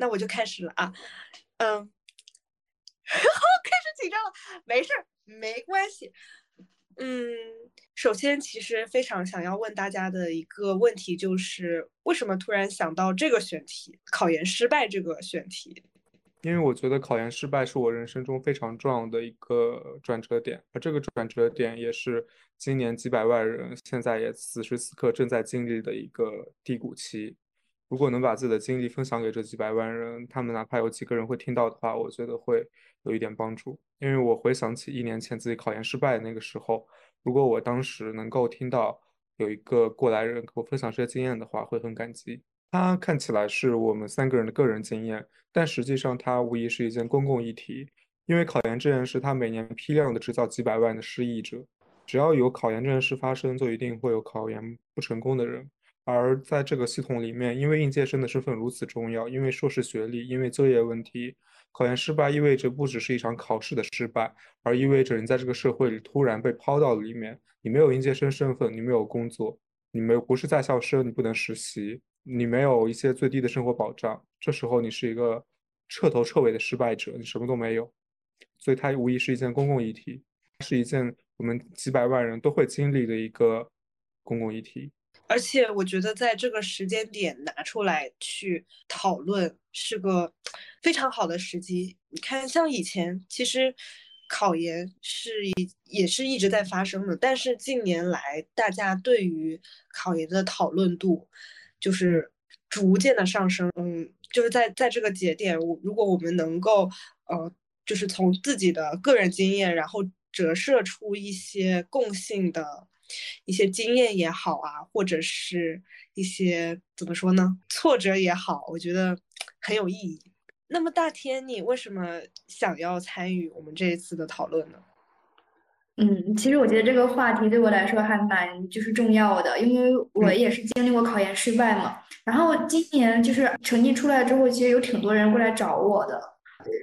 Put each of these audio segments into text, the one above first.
那我就开始了啊，嗯，好，开始紧张了，没事儿，没关系。嗯，首先，其实非常想要问大家的一个问题就是，为什么突然想到这个选题——考研失败这个选题？因为我觉得考研失败是我人生中非常重要的一个转折点，而这个转折点也是今年几百万人现在也此时此刻正在经历的一个低谷期。如果能把自己的经历分享给这几百万人，他们哪怕有几个人会听到的话，我觉得会有一点帮助。因为我回想起一年前自己考研失败的那个时候，如果我当时能够听到有一个过来人给我分享这些经验的话，会很感激。他看起来是我们三个人的个人经验，但实际上它无疑是一件公共议题。因为考研这件事，它每年批量的制造几百万的失意者，只要有考研这件事发生，就一定会有考研不成功的人。而在这个系统里面，因为应届生的身份如此重要，因为硕士学历，因为就业问题，考研失败意味着不只是一场考试的失败，而意味着你在这个社会里突然被抛到了里面。你没有应届生身份，你没有工作，你没有不是在校生，你不能实习，你没有一些最低的生活保障。这时候你是一个彻头彻尾的失败者，你什么都没有。所以它无疑是一件公共议题，是一件我们几百万人都会经历的一个公共议题。而且我觉得在这个时间点拿出来去讨论是个非常好的时机。你看，像以前其实考研是一也是一直在发生的，但是近年来大家对于考研的讨论度就是逐渐的上升。嗯，就是在在这个节点，我如果我们能够呃，就是从自己的个人经验，然后折射出一些共性的。一些经验也好啊，或者是一些怎么说呢，挫折也好，我觉得很有意义。那么大天，你为什么想要参与我们这一次的讨论呢？嗯，其实我觉得这个话题对我来说还蛮就是重要的，因为我也是经历过考研失败嘛。然后今年就是成绩出来之后，其实有挺多人过来找我的。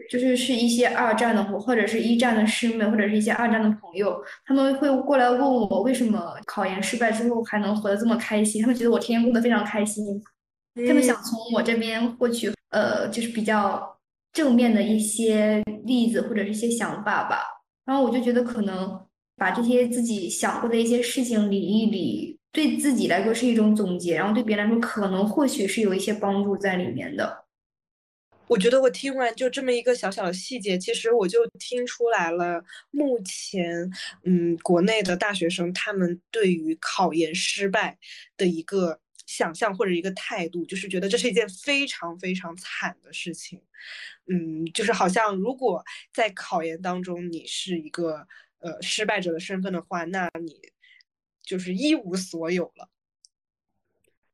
就是是一些二战的或或者是一战的师妹，或者是一些二战的朋友，他们会过来问我为什么考研失败之后还能活得这么开心，他们觉得我天天过得非常开心，他们想从我这边获取呃就是比较正面的一些例子或者是一些想法吧。然后我就觉得可能把这些自己想过的一些事情理一理，对自己来说是一种总结，然后对别人来说可能或许是有一些帮助在里面的。我觉得我听完就这么一个小小的细节，其实我就听出来了，目前嗯，国内的大学生他们对于考研失败的一个想象或者一个态度，就是觉得这是一件非常非常惨的事情，嗯，就是好像如果在考研当中你是一个呃失败者的身份的话，那你就是一无所有了。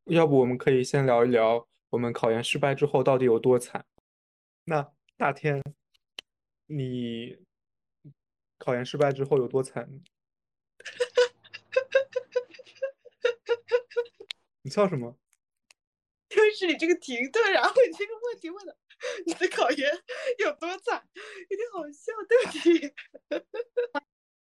要不我们可以先聊一聊我们考研失败之后到底有多惨？那大天，你考研失败之后有多惨？你笑什么？就是你这个停顿，然后你这个问题问的，你的考研有多惨？有点好笑，对不起。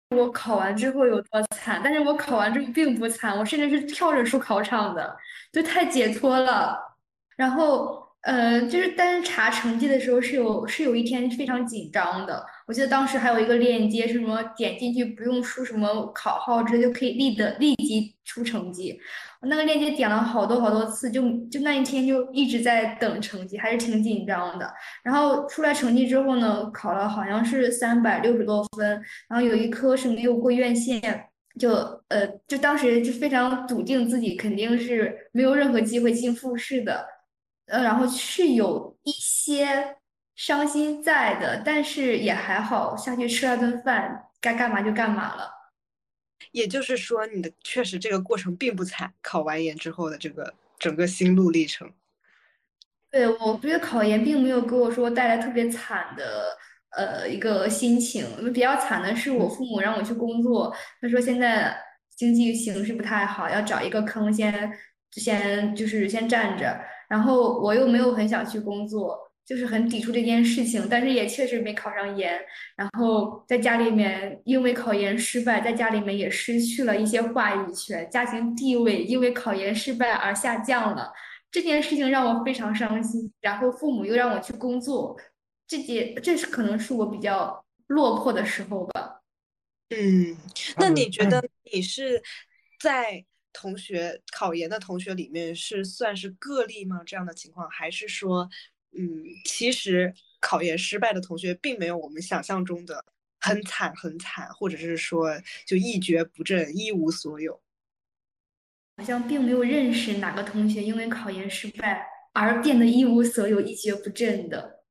我考完之后有多惨？但是我考完之后并不惨，我甚至是跳着出考场的，就太解脱了。然后。呃，就是但是查成绩的时候是有是有一天非常紧张的。我记得当时还有一个链接，是什么点进去不用输什么考号，直接就可以立的立即出成绩。我那个链接点了好多好多次，就就那一天就一直在等成绩，还是挺紧张的。然后出来成绩之后呢，考了好像是三百六十多分，然后有一科是没有过院线，就呃就当时就非常笃定自己肯定是没有任何机会进复试的。呃，然后是有一些伤心在的，但是也还好，下去吃了顿饭，该干嘛就干嘛了。也就是说，你的确实这个过程并不惨，考完研之后的这个整个心路历程。对，我觉得考研并没有给我说带来特别惨的呃一个心情，比较惨的是我父母让我去工作，他说现在经济形势不太好，要找一个坑先先就是先站着。然后我又没有很想去工作，就是很抵触这件事情，但是也确实没考上研。然后在家里面，因为考研失败，在家里面也失去了一些话语权，家庭地位因为考研失败而下降了。这件事情让我非常伤心。然后父母又让我去工作，这件这是可能是我比较落魄的时候吧。嗯，那你觉得你是在同学考研的同学里面是算是个例吗？这样的情况，还是说，嗯，其实考研失败的同学并没有我们想象中的很惨很惨，或者是说就一蹶不振、一无所有？好像并没有认识哪个同学因为考研失败而变得一无所有、一蹶不振的。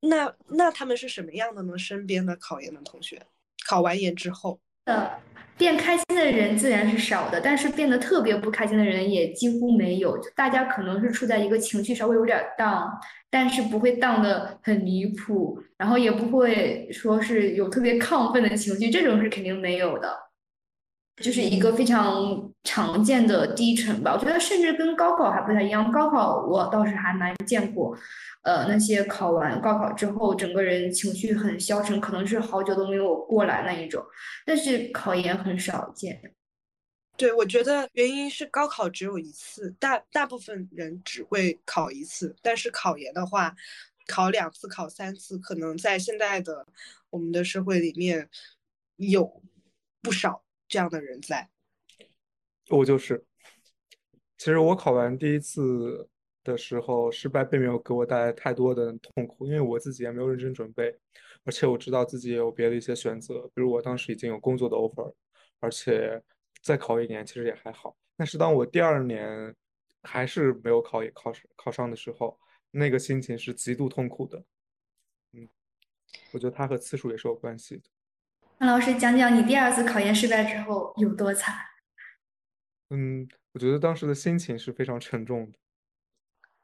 那那他们是什么样的呢？身边的考研的同学，考完研之后，呃，变开心的人自然是少的，但是变得特别不开心的人也几乎没有。就大家可能是处在一个情绪稍微有点 down，但是不会 down 的很离谱，然后也不会说是有特别亢奋的情绪，这种是肯定没有的。就是一个非常常见的低沉吧，我觉得甚至跟高考还不太一样。高考我倒是还蛮见过，呃，那些考完高考之后，整个人情绪很消沉，可能是好久都没有过来那一种。但是考研很少见。对，我觉得原因是高考只有一次，大大部分人只会考一次，但是考研的话，考两次、考三次，可能在现在的我们的社会里面有不少。这样的人在，我就是。其实我考完第一次的时候，失败并没有给我带来太多的痛苦，因为我自己也没有认真准备，而且我知道自己也有别的一些选择，比如我当时已经有工作的 offer，而且再考一年其实也还好。但是当我第二年还是没有考考考上的时候，那个心情是极度痛苦的。嗯，我觉得它和次数也是有关系的。那老师讲讲你第二次考研失败之后有多惨？嗯，我觉得当时的心情是非常沉重的，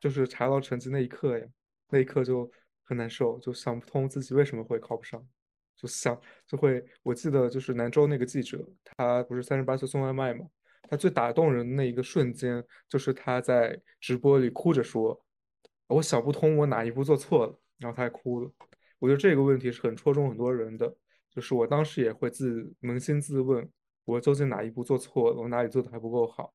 就是查到成绩那一刻呀，那一刻就很难受，就想不通自己为什么会考不上，就想就会，我记得就是南州那个记者，他不是三十八岁送外卖嘛，他最打动人那一个瞬间，就是他在直播里哭着说：“我想不通我哪一步做错了。”然后他还哭了。我觉得这个问题是很戳中很多人的。就是我当时也会自扪心自问，我究竟哪一步做错了，我哪里做的还不够好？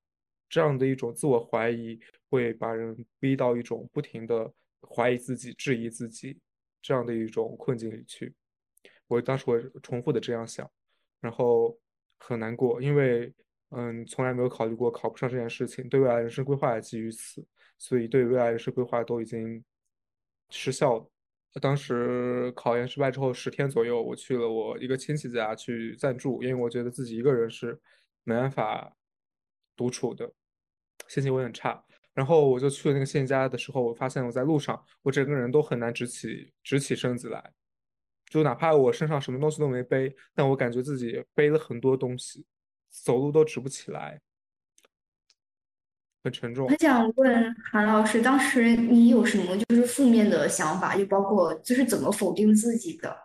这样的一种自我怀疑，会把人逼到一种不停的怀疑自己、质疑自己这样的一种困境里去。我当时会重复的这样想，然后很难过，因为嗯，从来没有考虑过考不上这件事情，对未来人生规划也基于此，所以对未来人生规划都已经失效了。当时考研失败之后十天左右，我去了我一个亲戚家去暂住，因为我觉得自己一个人是没办法独处的，心情会很差。然后我就去了那个亲戚家的时候，我发现我在路上，我整个人都很难直起直起身子来，就哪怕我身上什么东西都没背，但我感觉自己背了很多东西，走路都直不起来。很沉重。很想问韩老师，当时你有什么就是负面的想法，就包括就是怎么否定自己的？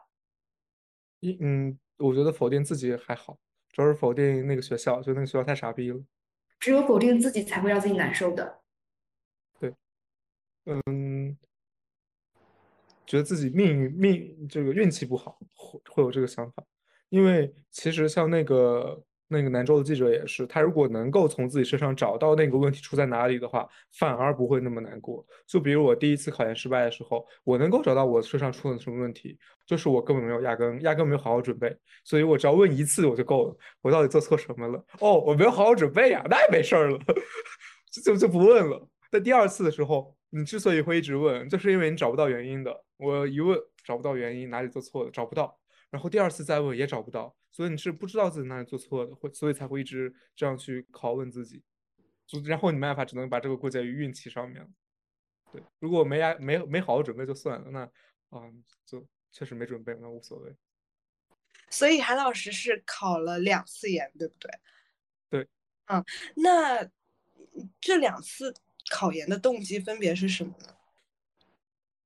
一嗯，我觉得否定自己还好，主要是否定那个学校，就那个学校太傻逼了。只有否定自己才会让自己难受的。对，嗯，觉得自己命运命这个运气不好，会会有这个想法，因为其实像那个。那个兰州的记者也是，他如果能够从自己身上找到那个问题出在哪里的话，反而不会那么难过。就比如我第一次考研失败的时候，我能够找到我身上出了什么问题，就是我根本没有压根压根没有好好准备，所以我只要问一次我就够了。我到底做错什么了？哦，我没有好好准备呀，那也没事儿了，就就不问了。在第二次的时候，你之所以会一直问，就是因为你找不到原因的。我一问找不到原因，哪里做错了，找不到。然后第二次再问也找不到，所以你是不知道自己哪里做错的，会所以才会一直这样去拷问自己，就然后你没办法，只能把这个归结于运气上面。对，如果没压没没好好准备就算了，那啊就确实没准备，那无所谓。所以韩老师是考了两次研，对不对？对，嗯，那这两次考研的动机分别是什么呢？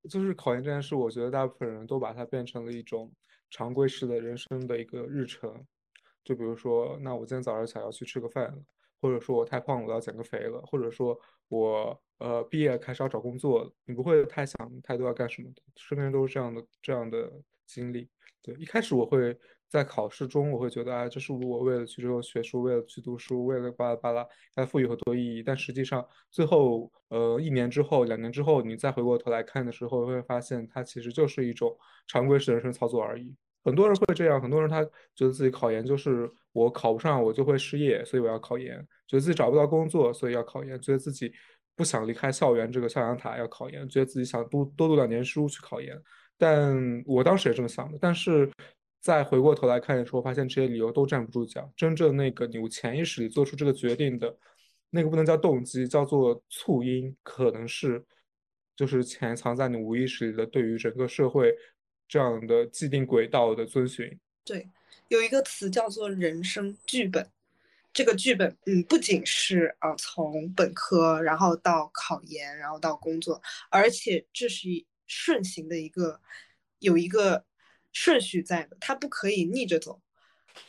就是考研这件事，我觉得大部分人都把它变成了一种。常规式的人生的一个日程，就比如说，那我今天早上想要去吃个饭，或者说我太胖了，我要减个肥了，或者说我呃毕业开始要找工作了，你不会太想太多要干什么的。身边都是这样的这样的经历。对，一开始我会在考试中，我会觉得啊，这是我为了去之后学书，为了去读书，为了巴拉巴拉，它赋予很多意义。但实际上，最后呃一年之后、两年之后，你再回过头来看的时候，会发现它其实就是一种常规式人生操作而已。很多人会这样，很多人他觉得自己考研就是我考不上我就会失业，所以我要考研；觉得自己找不到工作，所以要考研；觉得自己不想离开校园这个象牙塔要考研；觉得自己想多多读两年书去考研。但我当时也这么想的，但是。再回过头来看的时候，发现这些理由都站不住脚。真正那个你潜意识里做出这个决定的，那个不能叫动机，叫做促因，可能是就是潜藏在你无意识里的对于整个社会这样的既定轨道的遵循。对，有一个词叫做人生剧本。这个剧本，嗯，不仅是啊从本科然后到考研，然后到工作，而且这是顺行的一个有一个。顺序在的，他不可以逆着走。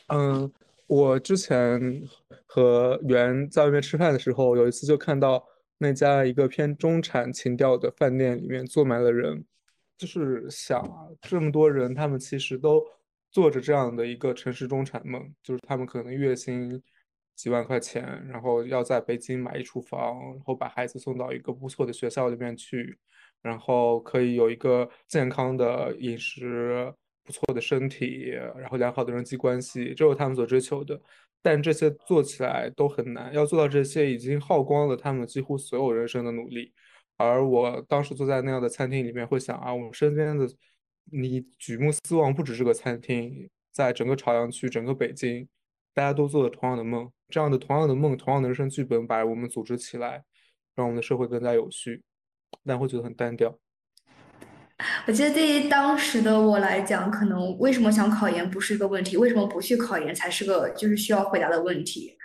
嗯，我之前和袁在外面吃饭的时候，有一次就看到那家一个偏中产情调的饭店里面坐满了人，就是想啊，这么多人，他们其实都做着这样的一个城市中产梦，就是他们可能月薪几万块钱，然后要在北京买一处房，然后把孩子送到一个不错的学校里面去，然后可以有一个健康的饮食。不错的身体，然后良好的人际关系，这是他们所追求的。但这些做起来都很难，要做到这些已经耗光了他们几乎所有人生的努力。而我当时坐在那样的餐厅里面，会想啊，我们身边的你举目四望，不止这个餐厅，在整个朝阳区、整个北京，大家都做了同样的梦，这样的同样的梦、同样的人生剧本，把我们组织起来，让我们的社会更加有序，但会觉得很单调。我觉得对于当时的我来讲，可能为什么想考研不是一个问题，为什么不去考研才是个就是需要回答的问题。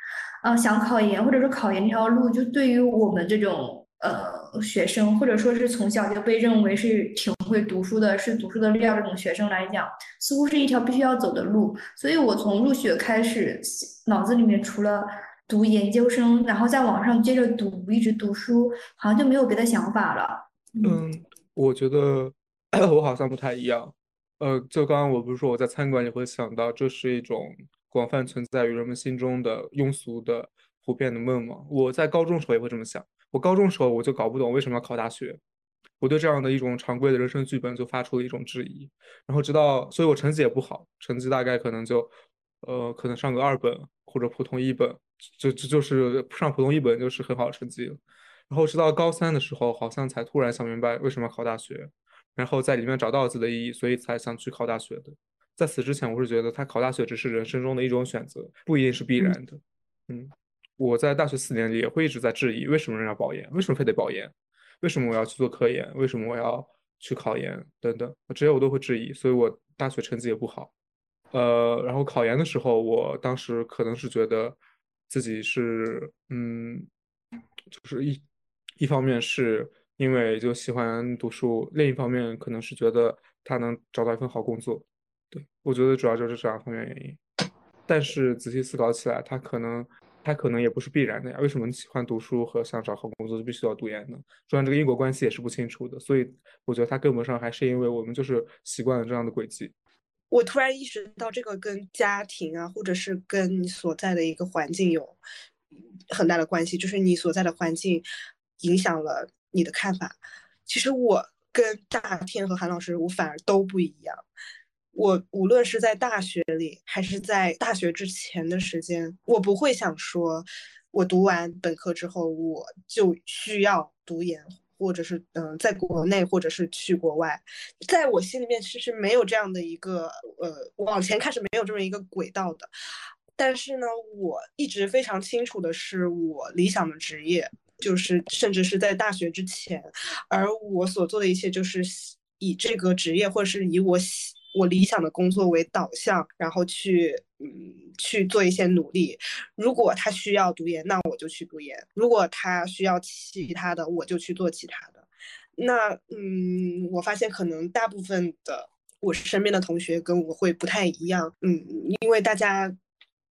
啊，想考研或者说考研这条路，就对于我们这种呃学生，或者说是从小就被认为是挺会读书的，是读书的料这种学生来讲，似乎是一条必须要走的路。所以我从入学开始，脑子里面除了读研究生，然后在网上接着读，一直读书，好像就没有别的想法了。嗯，我觉得。我好像不太一样，呃，就刚刚我不是说我在餐馆里会想到这是一种广泛存在于人们心中的庸俗的普遍的梦吗？我在高中时候也会这么想，我高中时候我就搞不懂为什么要考大学，我对这样的一种常规的人生剧本就发出了一种质疑，然后直到，所以我成绩也不好，成绩大概可能就，呃，可能上个二本或者普通一本，就就就是上普通一本就是很好的成绩了，然后直到高三的时候，好像才突然想明白为什么要考大学。然后在里面找到自己的意义，所以才想去考大学的。在此之前，我是觉得他考大学只是人生中的一种选择，不一定是必然的。嗯，我在大学四年里也会一直在质疑：为什么人要保研？为什么非得保研？为什么我要去做科研？为什么我要去考研？等等，这些我都会质疑。所以我大学成绩也不好。呃，然后考研的时候，我当时可能是觉得自己是，嗯，就是一一方面是。因为就喜欢读书，另一方面可能是觉得他能找到一份好工作，对我觉得主要就是这两方面原因。但是仔细思考起来，他可能他可能也不是必然的呀。为什么喜欢读书和想找好工作就必须要读研呢？中间这个因果关系也是不清楚的。所以我觉得他根本上还是因为我们就是习惯了这样的轨迹。我突然意识到，这个跟家庭啊，或者是跟你所在的一个环境有很大的关系，就是你所在的环境影响了。你的看法，其实我跟大天和韩老师，我反而都不一样。我无论是在大学里，还是在大学之前的时间，我不会想说，我读完本科之后，我就需要读研，或者是嗯，在国内，或者是去国外。在我心里面，其实没有这样的一个呃，往前看是没有这么一个轨道的。但是呢，我一直非常清楚的是，我理想的职业。就是，甚至是在大学之前，而我所做的一切就是以这个职业，或者是以我我理想的工作为导向，然后去嗯去做一些努力。如果他需要读研，那我就去读研；如果他需要其他的，我就去做其他的。那嗯，我发现可能大部分的我身边的同学跟我会不太一样，嗯，因为大家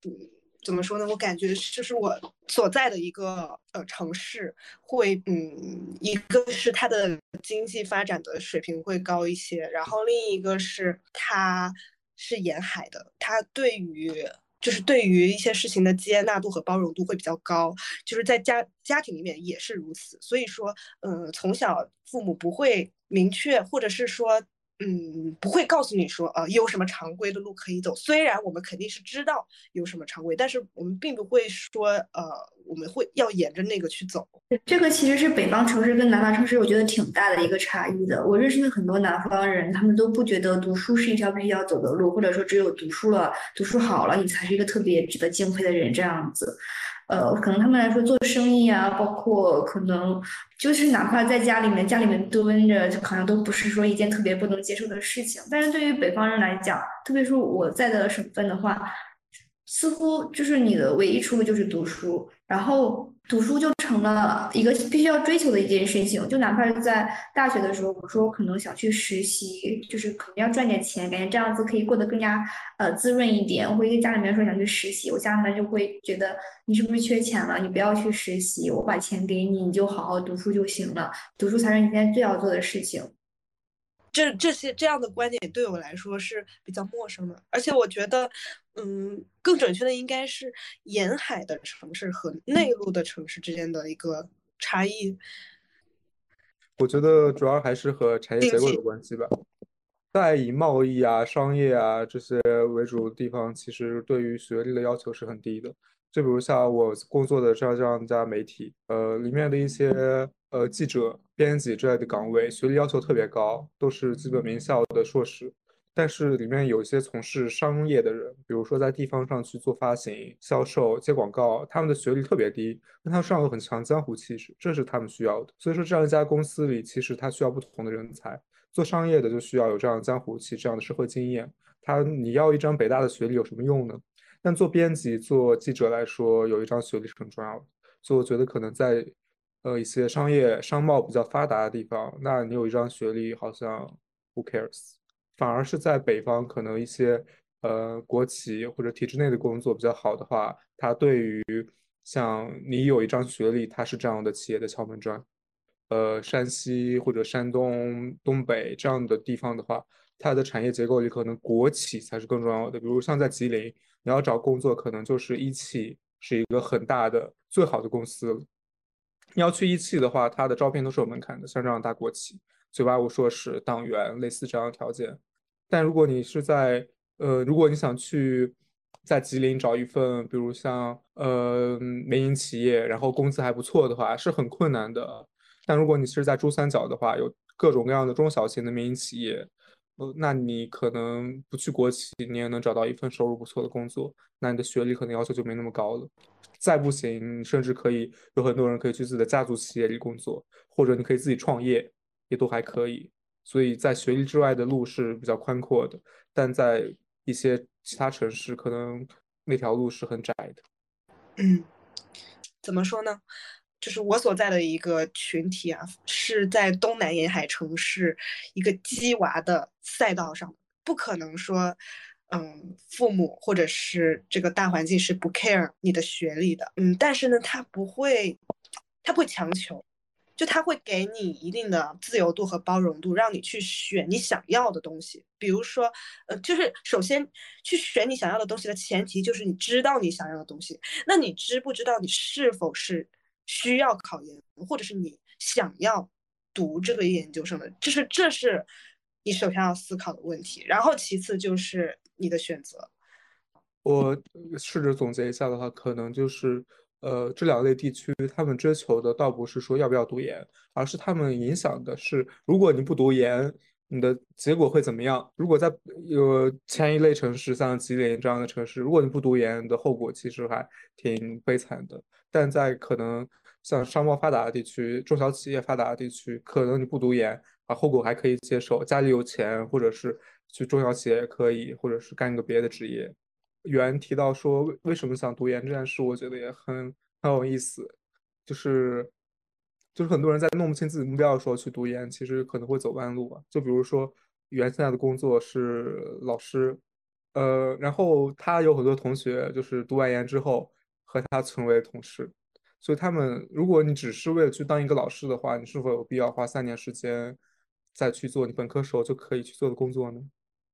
嗯。怎么说呢？我感觉就是我所在的一个呃城市会，嗯，一个是它的经济发展的水平会高一些，然后另一个是它是沿海的，它对于就是对于一些事情的接纳度和包容度会比较高，就是在家家庭里面也是如此。所以说，嗯，从小父母不会明确，或者是说。嗯，不会告诉你说，呃，有什么常规的路可以走。虽然我们肯定是知道有什么常规，但是我们并不会说，呃，我们会要沿着那个去走。这个其实是北方城市跟南方城市，我觉得挺大的一个差异的。我认识的很多南方人，他们都不觉得读书是一条必须要走的路，或者说只有读书了、读书好了，你才是一个特别值得敬佩的人这样子。呃，可能他们来说做生意啊，包括可能就是哪怕在家里面，家里面蹲着，好像都不是说一件特别不能接受的事情。但是对于北方人来讲，特别是我在的省份的话。似乎就是你的唯一出路就是读书，然后读书就成了一个必须要追求的一件事情。就哪怕是在大学的时候，我说我可能想去实习，就是可能要赚点钱，感觉这样子可以过得更加呃滋润一点。我会跟家里面说想去实习，我家里面就会觉得你是不是缺钱了？你不要去实习，我把钱给你，你就好好读书就行了。读书才是你现在最要做的事情。这这些这样的观点对我来说是比较陌生的，而且我觉得，嗯，更准确的应该是沿海的城市和内陆的城市之间的一个差异。我觉得主要还是和产业结构有关系吧。在以贸易啊、商业啊这些为主的地方，其实对于学历的要求是很低的。就比如像我工作的这样这样一家媒体，呃，里面的一些呃记者、编辑之类的岗位，学历要求特别高，都是基本名校的硕士。但是里面有一些从事商业的人，比如说在地方上去做发行、销售、接广告，他们的学历特别低，但他们上有很强江湖气质，这是他们需要的。所以说，这样一家公司里，其实他需要不同的人才。做商业的就需要有这样的江湖气、这样的社会经验。他你要一张北大的学历有什么用呢？但做编辑、做记者来说，有一张学历是很重要的。所以我觉得，可能在呃一些商业商贸比较发达的地方，那你有一张学历好像 who cares？反而是在北方，可能一些呃国企或者体制内的工作比较好的话，它对于像你有一张学历，它是这样的企业的敲门砖。呃，山西或者山东、东北这样的地方的话，它的产业结构里可能国企才是更重要的。比如像在吉林。你要找工作，可能就是一汽是一个很大的、最好的公司。你要去一汽的话，它的招聘都是有门槛的，像这样大国企，九八五硕士、党员类似这样的条件。但如果你是在呃，如果你想去在吉林找一份，比如像呃民营企业，然后工资还不错的话，是很困难的。但如果你是在珠三角的话，有各种各样的中小型的民营企业。呃，那你可能不去国企，你也能找到一份收入不错的工作。那你的学历可能要求就没那么高了。再不行，甚至可以有很多人可以去自己的家族企业里工作，或者你可以自己创业，也都还可以。所以在学历之外的路是比较宽阔的，但在一些其他城市，可能那条路是很窄的。嗯，怎么说呢？就是我所在的一个群体啊，是在东南沿海城市一个鸡娃的赛道上，不可能说，嗯，父母或者是这个大环境是不 care 你的学历的，嗯，但是呢，他不会，他不会强求，就他会给你一定的自由度和包容度，让你去选你想要的东西。比如说，呃，就是首先去选你想要的东西的前提就是你知道你想要的东西，那你知不知道你是否是？需要考研，或者是你想要读这个研究生的，就是这是你首先要思考的问题。然后其次就是你的选择。我试着总结一下的话，可能就是呃这两类地区，他们追求的倒不是说要不要读研，而是他们影响的是，如果你不读研，你的结果会怎么样？如果在有前一类城市，像吉林这样的城市，如果你不读研，你的后果其实还挺悲惨的。但在可能像商贸发达的地区、中小企业发达的地区，可能你不读研啊，后果还可以接受，家里有钱，或者是去中小企业也可以，或者是干个别的职业。原提到说为什么想读研这件事，我觉得也很很有意思，就是就是很多人在弄不清自己目标的时候去读研，其实可能会走弯路啊。就比如说原现在的工作是老师，呃，然后他有很多同学就是读完研之后。和他成为同事，所以他们，如果你只是为了去当一个老师的话，你是否有必要花三年时间再去做你本科时候就可以去做的工作呢？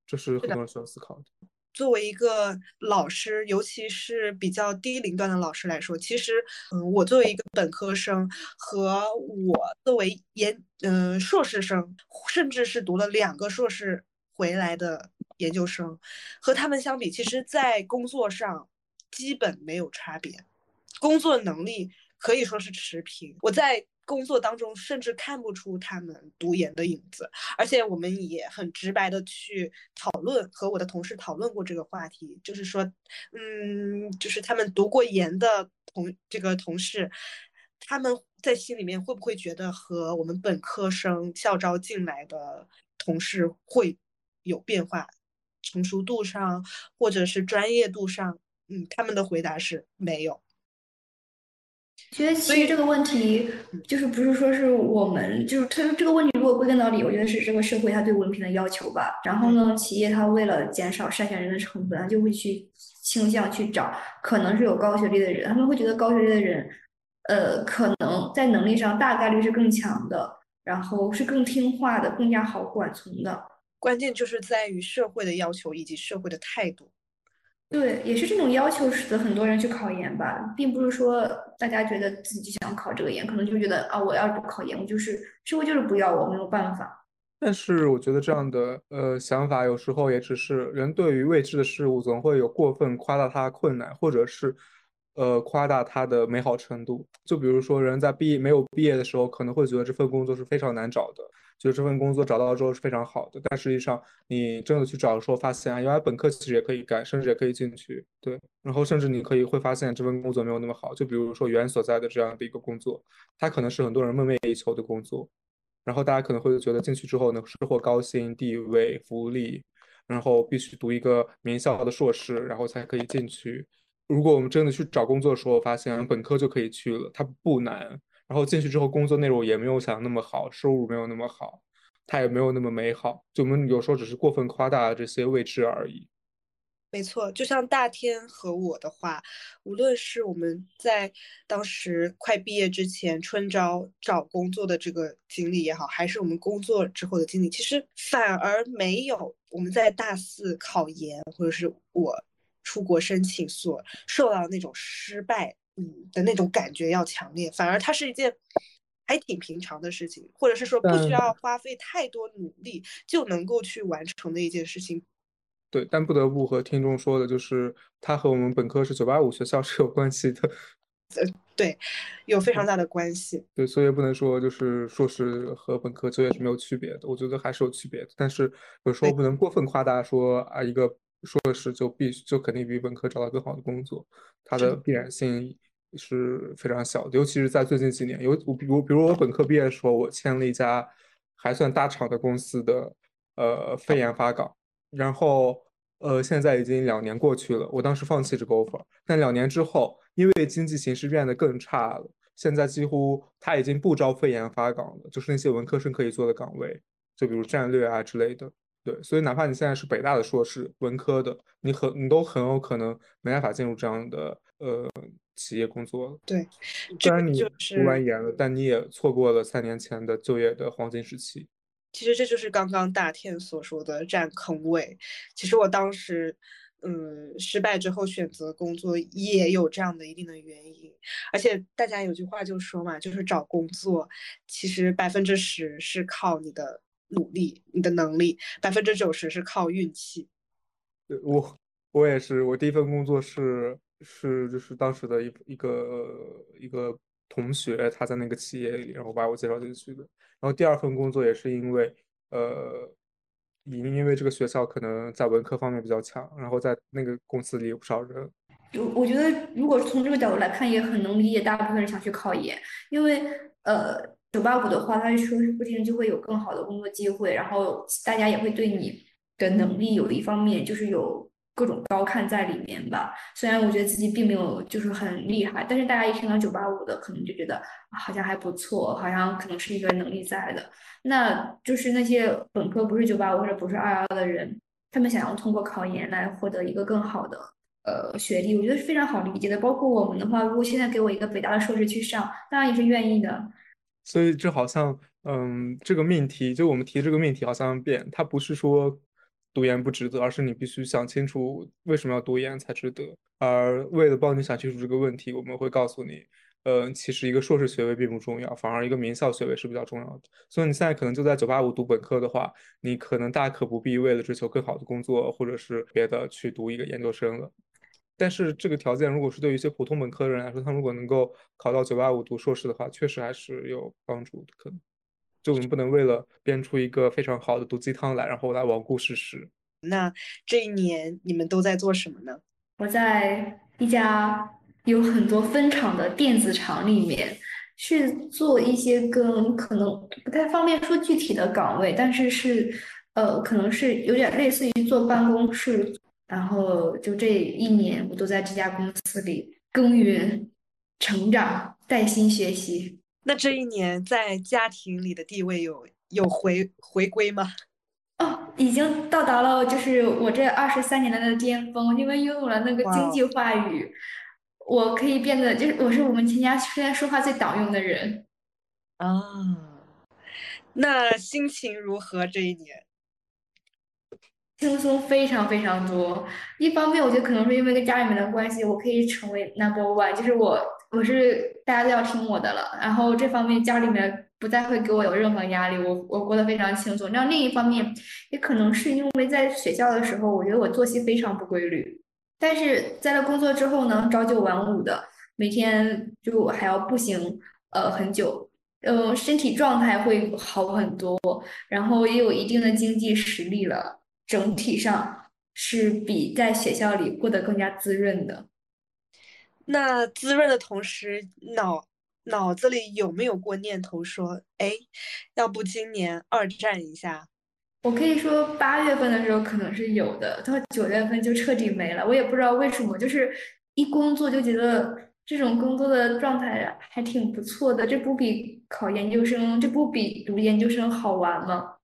这是很多人需要思考的。作为一个老师，尤其是比较低龄段的老师来说，其实，嗯，我作为一个本科生，和我作为研，嗯，硕士生，甚至是读了两个硕士回来的研究生，和他们相比，其实，在工作上基本没有差别，工作能力可以说是持平。我在。工作当中甚至看不出他们读研的影子，而且我们也很直白的去讨论，和我的同事讨论过这个话题，就是说，嗯，就是他们读过研的同这个同事，他们在心里面会不会觉得和我们本科生校招进来的同事会有变化，成熟度上或者是专业度上，嗯，他们的回答是没有。觉得其实这个问题就是不是说是我们就是他这个问题如果归根到底，我觉得是这个社会它对文凭的要求吧。然后呢，企业它为了减少筛选人的成本，它就会去倾向去找可能是有高学历的人。他们会觉得高学历的人，呃，可能在能力上大概率是更强的，然后是更听话的，更加好管从的。关键就是在于社会的要求以及社会的态度。对，也是这种要求使得很多人去考研吧，并不是说大家觉得自己想考这个研，可能就觉得啊，我要不考研，我就是社会就是不要我，没有办法。但是我觉得这样的呃想法有时候也只是人对于未知的事物总会有过分夸大它的困难，或者是呃夸大它的美好程度。就比如说人在毕业没有毕业的时候，可能会觉得这份工作是非常难找的。就这份工作找到了之后是非常好的，但实际上你真的去找的时候，发现，原来本科其实也可以干，甚至也可以进去。对，然后甚至你可以会发现这份工作没有那么好。就比如说原所在的这样的一个工作，它可能是很多人梦寐以求的工作，然后大家可能会觉得进去之后呢，收获高薪、地位、福利，然后必须读一个名校的硕士，然后才可以进去。如果我们真的去找工作的时候，发现本科就可以去了，它不难。然后进去之后，工作内容也没有想那么好，收入没有那么好，它也没有那么美好。就我们有时候只是过分夸大了这些未知而已。没错，就像大天和我的话，无论是我们在当时快毕业之前春招找工作的这个经历也好，还是我们工作之后的经历，其实反而没有我们在大四考研或者是我出国申请所受到的那种失败。嗯的那种感觉要强烈，反而它是一件还挺平常的事情，或者是说不需要花费太多努力就能够去完成的一件事情。对，但不得不和听众说的就是，它和我们本科是九八五学校是有关系的。呃，对，有非常大的关系。对，所以不能说就是硕士和本科就业是没有区别的，我觉得还是有区别的。但是有时候不能过分夸大，说啊一个。硕士就必须就肯定比本科找到更好的工作，它的必然性是非常小的。尤其是在最近几年，有比如比如我本科毕业的时候，我签了一家还算大厂的公司的呃非研发岗，然后呃现在已经两年过去了，我当时放弃这个 offer，但两年之后，因为经济形势变得更差了，现在几乎他已经不招非研发岗了，就是那些文科生可以做的岗位，就比如战略啊之类的。对，所以哪怕你现在是北大的硕士，文科的，你很你都很有可能没办法进入这样的呃企业工作。对，虽然你读完研了，但你也错过了三年前的就业的黄金时期。其实这就是刚刚大天所说的占坑位。其实我当时嗯失败之后选择工作也有这样的一定的原因。而且大家有句话就说嘛，就是找工作其实百分之十是靠你的。努力，你的能力百分之九十是靠运气。对我，我也是。我第一份工作是是就是当时的一一个一个同学，他在那个企业里，然后把我介绍进去的。然后第二份工作也是因为呃，因因为这个学校可能在文科方面比较强，然后在那个公司里有不少人。就我觉得，如果从这个角度来看，也很能理解大部分人想去考研，因为呃。九八五的话，他说是不定就会有更好的工作机会，然后大家也会对你的能力有一方面就是有各种高看在里面吧。虽然我觉得自己并没有就是很厉害，但是大家一听到九八五的，可能就觉得好像还不错，好像可能是一个能力在的。那就是那些本科不是九八五或者不是二幺幺的人，他们想要通过考研来获得一个更好的呃学历，我觉得是非常好理解的。包括我们的话，如果现在给我一个北大的硕士去上，当然也是愿意的。所以这好像，嗯，这个命题就我们提这个命题好像变，它不是说读研不值得，而是你必须想清楚为什么要读研才值得。而为了帮你想清楚这个问题，我们会告诉你，呃，其实一个硕士学位并不重要，反而一个名校学位是比较重要的。所以你现在可能就在九八五读本科的话，你可能大可不必为了追求更好的工作或者是别的去读一个研究生了。但是这个条件如果是对于一些普通本科的人来说，他如果能够考到九八五读硕士的话，确实还是有帮助的。可能就我们不能为了编出一个非常好的毒鸡汤来，然后来罔顾事实。那这一年你们都在做什么呢？我在一家有很多分厂的电子厂里面，去做一些跟可能不太方便说具体的岗位，但是是呃，可能是有点类似于坐办公室。然后就这一年，我都在这家公司里耕耘、成长、带薪学习。那这一年在家庭里的地位有有回回归吗？哦，已经到达了，就是我这二十三年来的巅峰，因为拥有了那个经济话语，我可以变得就是我是我们全家现在说话最党用的人。啊，那心情如何这一年？轻松非常非常多。一方面，我觉得可能是因为跟家里面的关系，我可以成为 number one，就是我我是大家都要听我的了。然后这方面家里面不再会给我有任何压力，我我过得非常轻松。那另一方面，也可能是因为在学校的时候，我觉得我作息非常不规律。但是在了工作之后呢，朝九晚五的，每天就还要步行呃很久，嗯，身体状态会好很多，然后也有一定的经济实力了。整体上是比在学校里过得更加滋润的。那滋润的同时，脑脑子里有没有过念头说：“哎，要不今年二战一下？”我可以说八月份的时候可能是有的，到九月份就彻底没了。我也不知道为什么，就是一工作就觉得这种工作的状态还挺不错的。这不比考研究生，这不比读研究生好玩吗？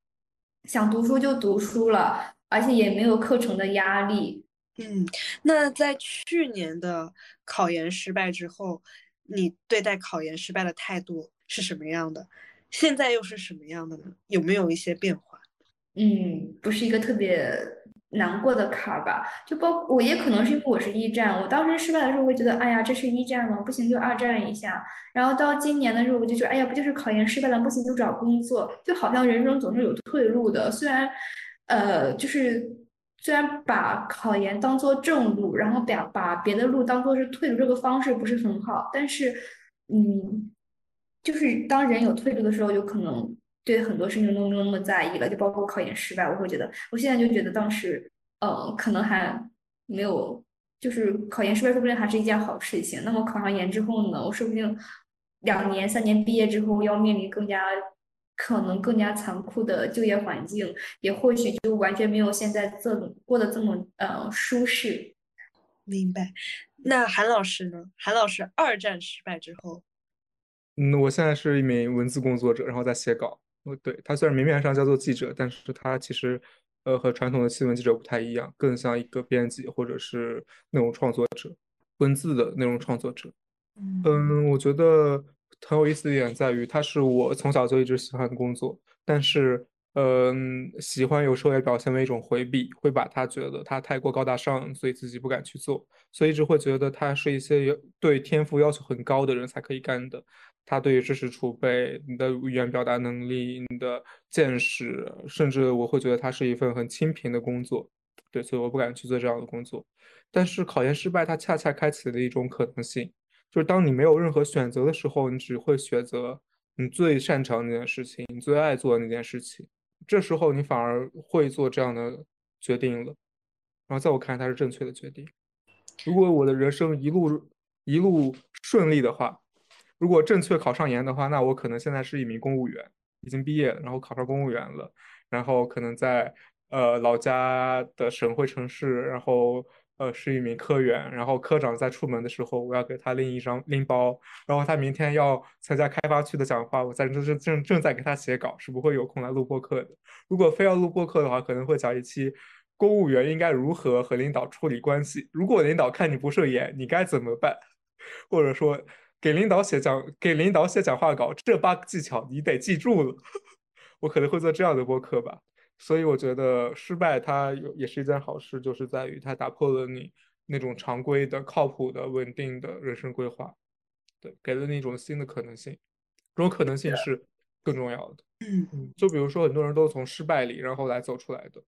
想读书就读书了。而且也没有课程的压力。嗯，那在去年的考研失败之后，你对待考研失败的态度是什么样的？现在又是什么样的呢？有没有一些变化？嗯，不是一个特别。难过的坎儿吧，就包我也可能是因为我是一战，我当时失败的时候会觉得，哎呀，这是一战吗？不行就二战一下。然后到今年的时候，我就觉得，哎呀，不就是考研失败了，不行就找工作，就好像人生总是有退路的。虽然，呃，就是虽然把考研当做正路，然后把把别的路当做是退路，这个方式不是很好。但是，嗯，就是当人有退路的时候，有可能。对很多事情都没有那么在意了，就包括考研失败，我会觉得，我现在就觉得当时，呃，可能还没有，就是考研失败，说不定还是一件好事情。那么考上研之后呢，我说不定两年、三年毕业之后要面临更加可能更加残酷的就业环境，也或许就完全没有现在这过得这么呃舒适。明白。那韩老师呢？韩老师二战失败之后，嗯，我现在是一名文字工作者，然后在写稿。对他虽然明面上叫做记者，但是他其实，呃，和传统的新闻记者不太一样，更像一个编辑或者是内容创作者，文字的内容创作者。嗯，我觉得很有意思的一点在于，他是我从小就一直喜欢的工作，但是，嗯，喜欢有时候也表现为一种回避，会把他觉得他太过高大上，所以自己不敢去做，所以一直会觉得他是一些对天赋要求很高的人才可以干的。他对于知识储备、你的语言表达能力、你的见识，甚至我会觉得它是一份很清贫的工作，对，所以我不敢去做这样的工作。但是考研失败，它恰恰开启了一种可能性，就是当你没有任何选择的时候，你只会选择你最擅长的那件事情，你最爱做的那件事情，这时候你反而会做这样的决定了。然后在我看来，它是正确的决定。如果我的人生一路一路顺利的话。如果正确考上研的话，那我可能现在是一名公务员，已经毕业，然后考上公务员了，然后可能在呃老家的省会城市，然后呃是一名科员，然后科长在出门的时候，我要给他拎一张拎包，然后他明天要参加开发区的讲话，我在正正正正在给他写稿，是不会有空来录播课的。如果非要录播课的话，可能会讲一期公务员应该如何和领导处理关系，如果领导看你不顺眼，你该怎么办，或者说。给领导写讲给领导写讲话稿，这八个技巧你得记住了。我可能会做这样的播客吧。所以我觉得失败它有也是一件好事，就是在于它打破了你那种常规的、靠谱的、稳定的人生规划，对，给了你一种新的可能性。这种可能性是更重要的。嗯，就比如说很多人都从失败里然后来走出来的。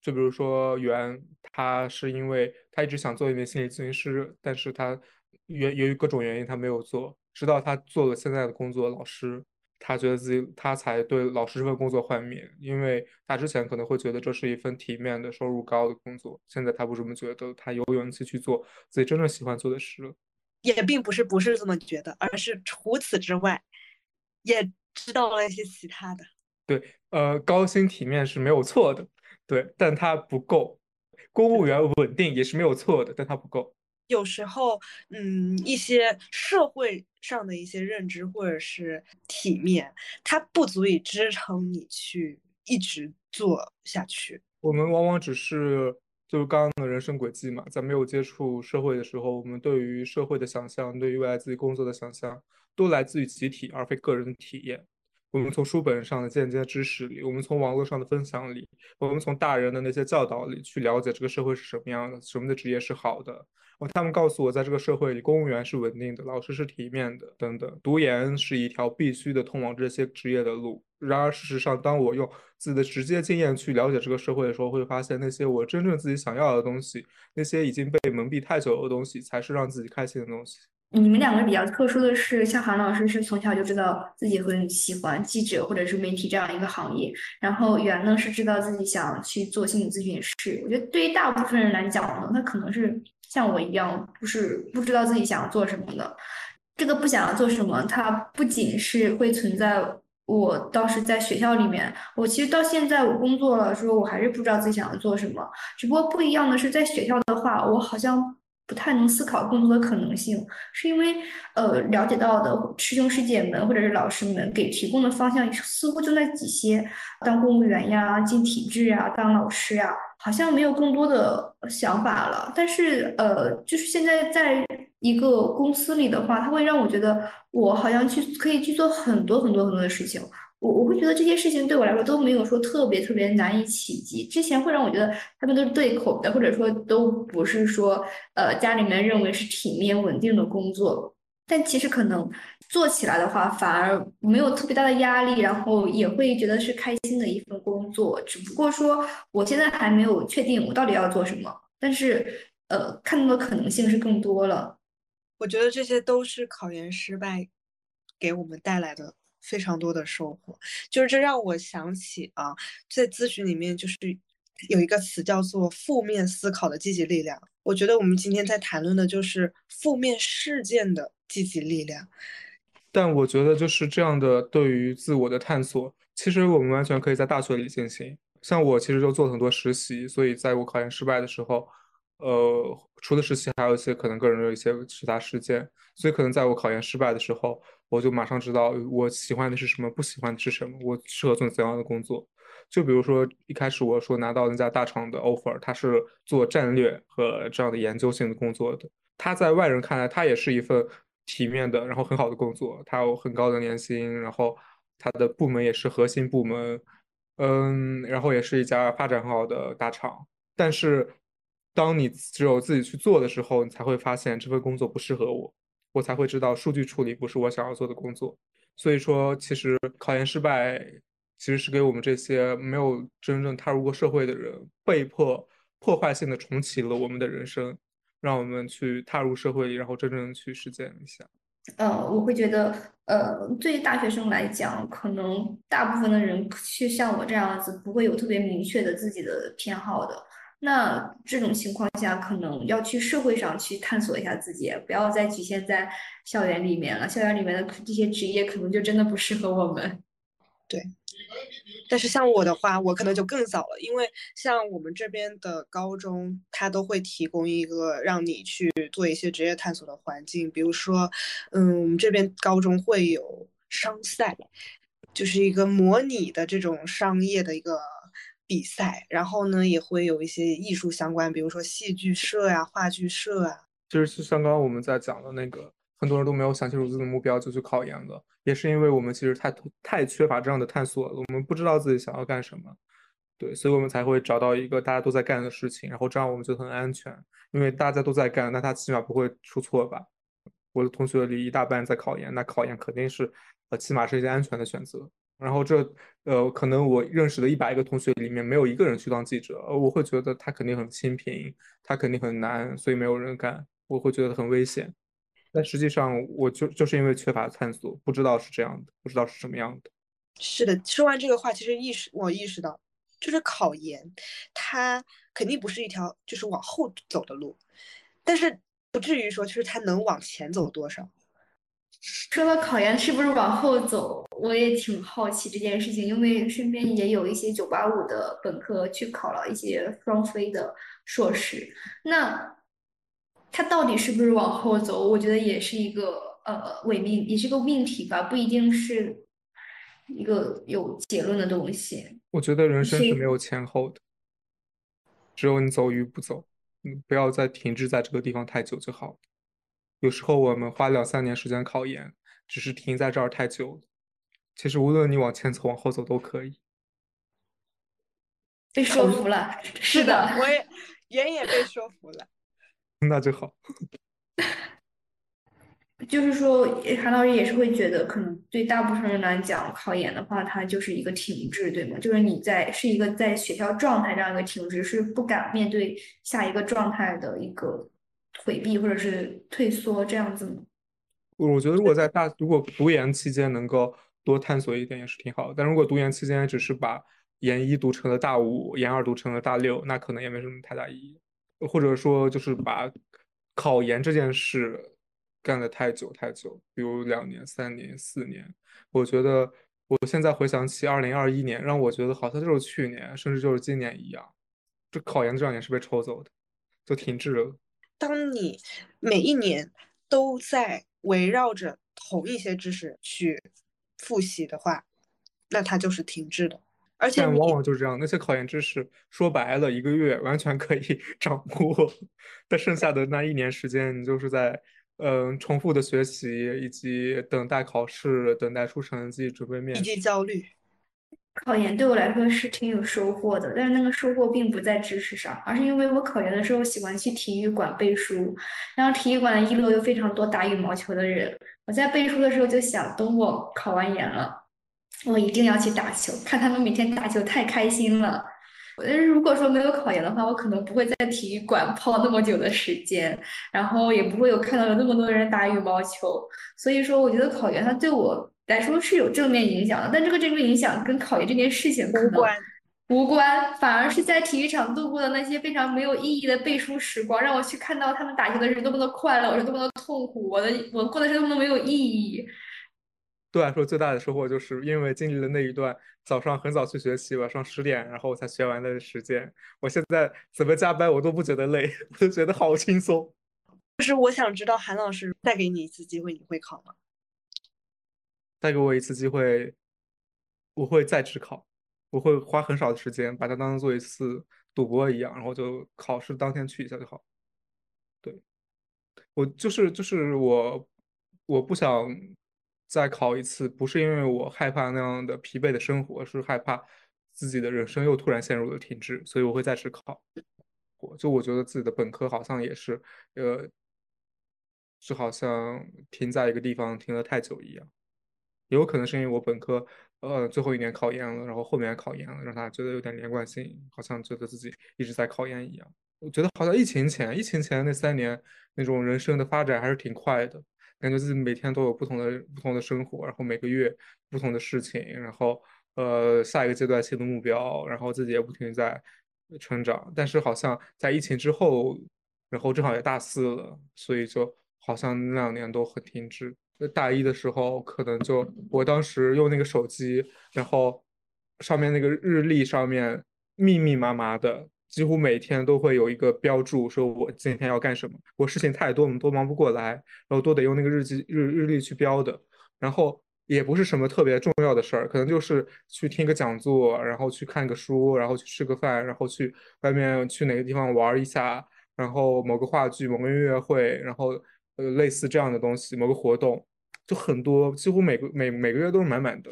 就比如说袁，他是因为他一直想做一名心理咨询师，但是他原由于各种原因他没有做，直到他做了现在的工作，老师，他觉得自己他才对老师这份工作幻灭，因为他之前可能会觉得这是一份体面的、收入高的工作，现在他不这么觉得，他有勇气去做自己真正喜欢做的事了。也并不是不是这么觉得，而是除此之外，也知道了一些其他的。对，呃，高薪体面是没有错的。对，但它不够。公务员稳定也是没有错的，但它不够。有时候，嗯，一些社会上的一些认知或者是体面，它不足以支撑你去一直做下去。我们往往只是就是刚刚的人生轨迹嘛，在没有接触社会的时候，我们对于社会的想象，对于未来自己工作的想象，都来自于集体而非个人的体验。我们从书本上的间接知识里，我们从网络上的分享里，我们从大人的那些教导里去了解这个社会是什么样的，什么的职业是好的。他们告诉我，在这个社会里，公务员是稳定的，老师是体面的，等等。读研是一条必须的通往这些职业的路。然而，事实上，当我用自己的直接经验去了解这个社会的时候，会发现那些我真正自己想要的东西，那些已经被蒙蔽太久的东西，才是让自己开心的东西。你们两个比较特殊的是，像韩老师是从小就知道自己很喜欢记者或者是媒体这样一个行业，然后袁呢是知道自己想去做心理咨询师。我觉得对于大部分人来讲呢，他可能是像我一样，不是不知道自己想要做什么的。这个不想要做什么，它不仅是会存在我当时在学校里面，我其实到现在我工作了，说我还是不知道自己想要做什么。只不过不一样的是，在学校的话，我好像。不太能思考更多的可能性，是因为呃了解到的师兄师姐们或者是老师们给提供的方向似乎就那几些，当公务员呀，进体制呀，当老师呀，好像没有更多的想法了。但是呃，就是现在在一个公司里的话，它会让我觉得我好像去可以去做很多很多很多的事情。我我会觉得这些事情对我来说都没有说特别特别难以企及，之前会让我觉得他们都是对口的，或者说都不是说呃家里面认为是体面稳定的工作，但其实可能做起来的话反而没有特别大的压力，然后也会觉得是开心的一份工作，只不过说我现在还没有确定我到底要做什么，但是呃看到的可能性是更多了。我觉得这些都是考研失败给我们带来的。非常多的收获，就是这让我想起啊，在咨询里面就是有一个词叫做负面思考的积极力量。我觉得我们今天在谈论的就是负面事件的积极力量。但我觉得就是这样的对于自我的探索，其实我们完全可以在大学里进行。像我其实就做了很多实习，所以在我考研失败的时候，呃，除了实习，还有一些可能个人的一些其他事件，所以可能在我考研失败的时候。我就马上知道我喜欢的是什么，不喜欢的是什么，我适合做怎样的工作。就比如说一开始我说拿到那家大厂的 offer，他是做战略和这样的研究性的工作的。他在外人看来，他也是一份体面的，然后很好的工作，他有很高的年薪，然后他的部门也是核心部门，嗯，然后也是一家发展很好的大厂。但是当你只有自己去做的时候，你才会发现这份工作不适合我。我才会知道数据处理不是我想要做的工作，所以说其实考研失败其实是给我们这些没有真正踏入过社会的人，被迫破坏性的重启了我们的人生，让我们去踏入社会里，然后真正去实践一下。呃，我会觉得，呃，对于大学生来讲，可能大部分的人就像我这样子，不会有特别明确的自己的偏好的。那这种情况下，可能要去社会上去探索一下自己，不要再局限在校园里面了。校园里面的这些职业可能就真的不适合我们。对，但是像我的话，我可能就更早了，因为像我们这边的高中，它都会提供一个让你去做一些职业探索的环境，比如说，嗯，我们这边高中会有商赛，就是一个模拟的这种商业的一个。比赛，然后呢，也会有一些艺术相关，比如说戏剧社呀、话剧社啊。就是像刚刚我们在讲的那个，很多人都没有想清楚自己的目标就去考研了，也是因为我们其实太太缺乏这样的探索了，我们不知道自己想要干什么。对，所以我们才会找到一个大家都在干的事情，然后这样我们就很安全，因为大家都在干，那他起码不会出错吧？我的同学里一大半在考研，那考研肯定是呃起码是一件安全的选择。然后这呃可能我认识的一百个同学里面没有一个人去当记者，我会觉得他肯定很清贫，他肯定很难，所以没有人干，我会觉得很危险。但实际上我就就是因为缺乏探索，不知道是这样的，不知道是什么样的。是的，说完这个话，其实意识我意识到。就是考研，它肯定不是一条就是往后走的路，但是不至于说就是它能往前走多少。说到考研是不是往后走，我也挺好奇这件事情，因为身边也有一些九八五的本科去考了一些双非的硕士，那他到底是不是往后走？我觉得也是一个呃伪命，也是个命题吧，不一定是。一个有结论的东西，我觉得人生是没有前后的，只有你走与不走，你，不要再停滞在这个地方太久就好。有时候我们花两三年时间考研，只是停在这儿太久了。其实无论你往前走往后走都可以。被说服了，是的，我也妍也被说服了，那就好。就是说，韩老师也是会觉得，可能对大部分人来讲，考研的话，它就是一个停滞，对吗？就是你在是一个在学校状态这样一个停滞，是不敢面对下一个状态的一个回避或者是退缩这样子吗？我觉得，如果在大如果读研期间能够多探索一点，也是挺好的。但如果读研期间只是把研一读成了大五，研二读成了大六，那可能也没什么太大意义。或者说，就是把考研这件事。干的太久太久，比如两年、三年、四年，我觉得我现在回想起二零二一年，让我觉得好像就是去年，甚至就是今年一样。这考研这两年是被抽走的，就停滞了。当你每一年都在围绕着同一些知识去复习的话，那它就是停滞的。而且往往就是这样，那些考研知识说白了一个月完全可以 掌握，但剩下的那一年时间，你就是在。嗯，重复的学习，以及等待考试、等待出成绩、准备面试，以及焦虑。考研对我来说是挺有收获的，但是那个收获并不在知识上，而是因为我考研的时候喜欢去体育馆背书，然后体育馆一楼有非常多打羽毛球的人。我在背书的时候就想，等我考完研了，我一定要去打球，看他们每天打球太开心了。但是如果说没有考研的话，我可能不会在体育馆 泡那么久的时间，然后也不会有看到有那么多人打羽毛球。所以说，我觉得考研它对我来说是有正面影响的，但这个正面影响跟考研这件事情无关，无关，反而是在体育场度过的那些非常没有意义的背书时光，让我去看到他们打球的人多么的快乐，我是多么的痛苦，我的我过的是多么的没有意义。对我来说，最大的收获就是因为经历了那一段早上很早去学习，晚上十点然后才学完的时间。我现在怎么加班我都不觉得累，我都觉得好轻松。就是我想知道韩老师再给你一次机会，你会考吗？再给我一次机会，我会再去考，我会花很少的时间把它当做一次赌博一样，然后就考试当天去一下就好。对，我就是就是我，我不想。再考一次，不是因为我害怕那样的疲惫的生活，是害怕自己的人生又突然陷入了停滞，所以我会再次考。我就我觉得自己的本科好像也是，呃，就好像停在一个地方停了太久一样。也有可能是因为我本科呃最后一年考研了，然后后面考研了，让他觉得有点连贯性，好像觉得自己一直在考研一样。我觉得好像疫情前，疫情前那三年那种人生的发展还是挺快的。感觉自己每天都有不同的不同的生活，然后每个月不同的事情，然后呃下一个阶段新的目标，然后自己也不停在成长。但是好像在疫情之后，然后正好也大四了，所以就好像那两年都很停滞。大一的时候，可能就我当时用那个手机，然后上面那个日历上面密密麻麻的。几乎每天都会有一个标注，说我今天要干什么。我事情太多，我们都忙不过来，然后都得用那个日记日日历去标的。然后也不是什么特别重要的事儿，可能就是去听个讲座，然后去看个书，然后去吃个饭，然后去外面去哪个地方玩一下，然后某个话剧、某个音乐会，然后呃类似这样的东西，某个活动，就很多，几乎每个每每个月都是满满的。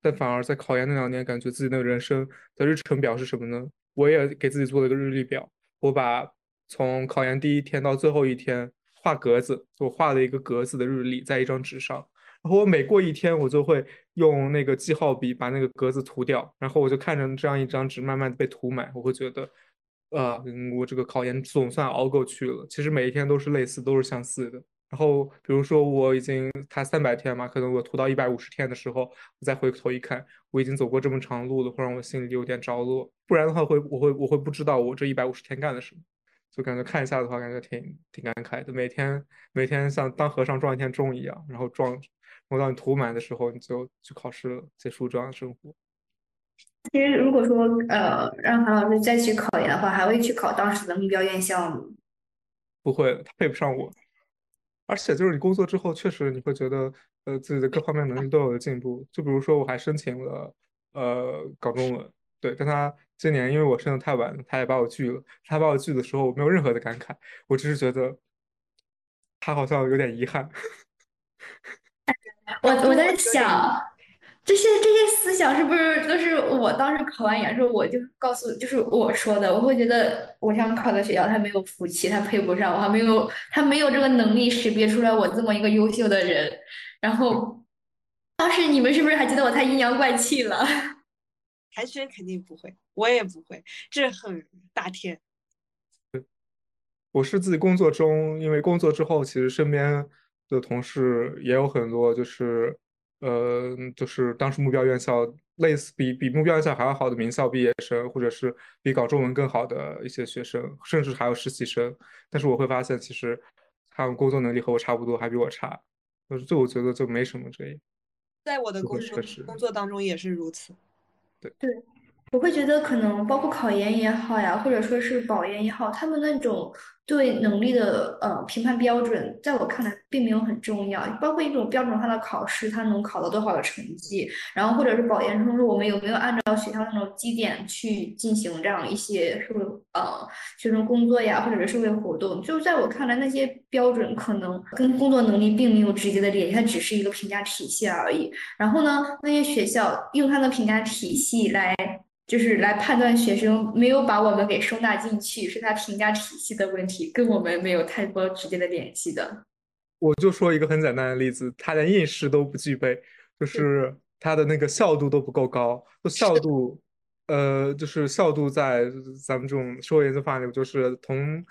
但反而在考研那两年，感觉自己那个人生的日程表是什么呢？我也给自己做了一个日历表，我把从考研第一天到最后一天画格子，我画了一个格子的日历在一张纸上。然后我每过一天，我就会用那个记号笔把那个格子涂掉，然后我就看着这样一张纸慢慢被涂满，我会觉得，呃，我这个考研总算熬过去了。其实每一天都是类似，都是相似的。然后比如说我已经它三百天嘛，可能我涂到一百五十天的时候，我再回头一看，我已经走过这么长路了，会让我心里有点着落。不然的话，会我会我会不知道我这一百五十天干了什么。就感觉看一下的话，感觉挺挺感慨的。每天每天像当和尚撞一天钟一样，然后撞，然后当你涂满的时候，你就去考试，结束这样的生活。其实如果说呃让韩老师再去考研的话，还会去考当时的目标院校吗？不会，他配不上我。而且就是你工作之后，确实你会觉得呃自己的各方面能力都有了进步。就比如说我还申请了呃搞中文，对，但他。今年因为我申的太晚了，他也把我拒了。他把我拒的时候，我没有任何的感慨，我只是觉得他好像有点遗憾。我我在想，这些这些思想是不是都是我当时考完研之后，我就告诉，就是我说的。我会觉得我想考的学校，他没有福气，他配不上我，还没有他没有这个能力识别出来我这么一个优秀的人。然后当时你们是不是还觉得我太阴阳怪气了？寒暄肯定不会，我也不会，这很大天。我是自己工作中，因为工作之后，其实身边的同事也有很多，就是呃，就是当时目标院校类似比比目标院校还要好的名校毕业生，或者是比搞中文更好的一些学生，甚至还有实习生。但是我会发现，其实他们工作能力和我差不多，还比我差。就是，就我觉得就没什么这样。在我的工作工作当中也是如此。对对，我会觉得可能包括考研也好呀，或者说是保研也好，他们那种。对能力的呃评判标准，在我看来并没有很重要，包括一种标准化的考试，它能考到多少的成绩，然后或者是保研中，我们有没有按照学校那种基点去进行这样一些社会呃学生工作呀，或者是社会活动，就在我看来，那些标准可能跟工作能力并没有直接的联系，它只是一个评价体系而已。然后呢，那些学校用它的评价体系来。就是来判断学生没有把我们给收纳进去，是他评价体系的问题，跟我们没有太多直接的联系的。我就说一个很简单的例子，他连应试都不具备，就是他的那个效度都不够高。就效度，呃，就是效度在咱们这种社会研究范围，就是同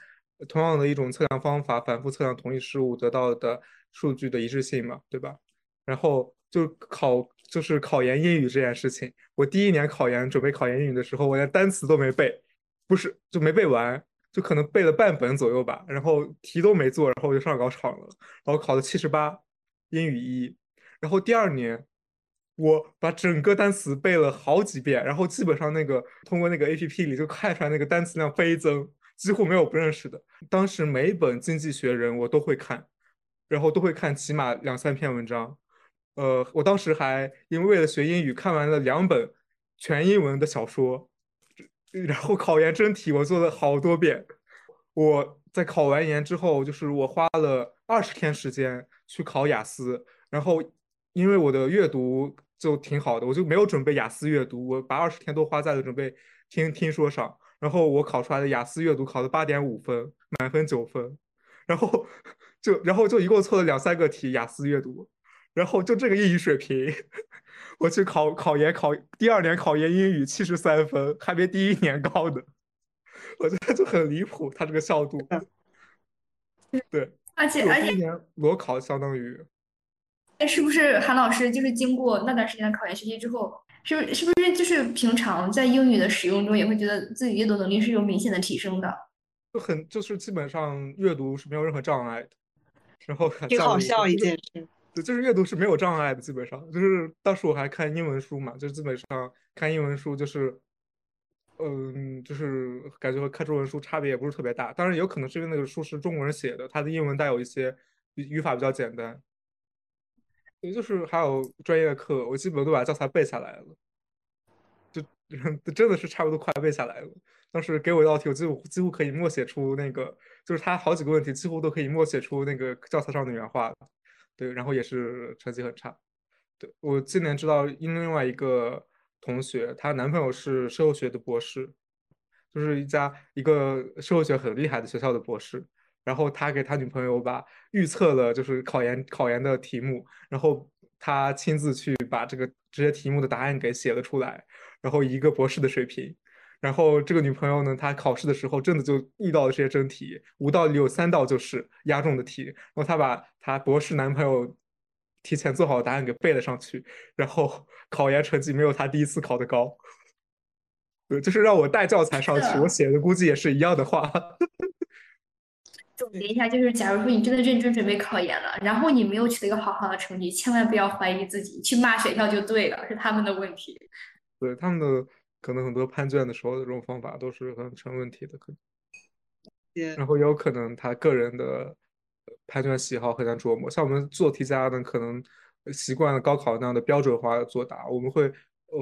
同样的一种测量方法，反复测量同一事物得到的数据的一致性嘛，对吧？然后就考。就是考研英语这件事情，我第一年考研准备考研英语的时候，我连单词都没背，不是就没背完，就可能背了半本左右吧，然后题都没做，然后我就上考场了，然后考了七十八，英语一，然后第二年我把整个单词背了好几遍，然后基本上那个通过那个 A P P 里就看出来那个单词量飞增，几乎没有不认识的。当时每一本经济学人我都会看，然后都会看起码两三篇文章。呃，我当时还因为为了学英语，看完了两本全英文的小说，然后考研真题我做了好多遍。我在考完研之后，就是我花了二十天时间去考雅思，然后因为我的阅读就挺好的，我就没有准备雅思阅读，我把二十天都花在了准备听听说上，然后我考出来的雅思阅读考了八点五分，满分九分，然后就然后就一共错了两三个题雅思阅读。然后就这个英语水平，我去考考研，考第二年考研英语七十三分，还没第一年高呢，我觉得就很离谱，他这个效度。对，而且而且裸考相当于，哎，是不是韩老师就是经过那段时间的考研学习之后，是不是是不是就是平常在英语的使用中也会觉得自己阅读能力是有明显的提升的？就很就是基本上阅读是没有任何障碍的，然后挺好笑一件事。就是阅读是没有障碍的，基本上就是当时我还看英文书嘛，就基本上看英文书就是，嗯，就是感觉和看中文书差别也不是特别大。当然有可能是因为那个书是中国人写的，它的英文带有一些语法比较简单。也就是还有专业课，我基本都把教材背下来了，就 真的是差不多快背下来了。当时给我一道题，我几乎几乎可以默写出那个，就是他好几个问题几乎都可以默写出那个教材上的原话。对，然后也是成绩很差，对，我今年知道，因另外一个同学，她男朋友是社会学的博士，就是一家一个社会学很厉害的学校的博士。然后他给他女朋友把预测了就是考研考研的题目，然后他亲自去把这个这些题目的答案给写了出来，然后一个博士的水平。然后这个女朋友呢，她考试的时候真的就遇到了这些真题，五道里有三道就是押中的题。然后她把她博士男朋友提前做好的答案给背了上去，然后 考研成绩没有她第一次考的高。对，就是让我带教材上去，我写的估计也是一样的话。总结一下，就是假如说你真的认真准备考研了，然后你没有取得一个好好的成绩，千万不要怀疑自己，去骂学校就对了，是他们的问题。对他们的可能很多判卷的时候的这种方法都是很成问题的，可能。然后也有可能他个人的判卷喜好很难琢磨。像我们做题家呢，可能习惯了高考那样的标准化的作答，我们会，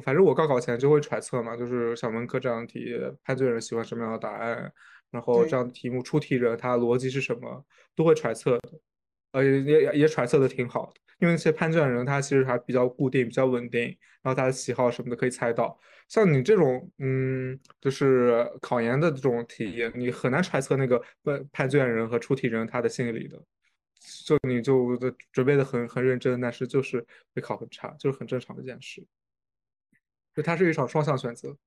反正我高考前就会揣测嘛，就是小门课这样的题，判卷人喜欢什么样的答案。然后这样的题目出题人他逻辑是什么，都会揣测的，呃也也也揣测的挺好的，因为那些判卷人他其实还比较固定，比较稳定，然后他的喜好什么的可以猜到。像你这种，嗯，就是考研的这种题，你很难揣测那个判判卷人和出题人他的心理的，就你就准备的很很认真，但是就是会考很差，就是很正常的一件事。就它是一场双向选择。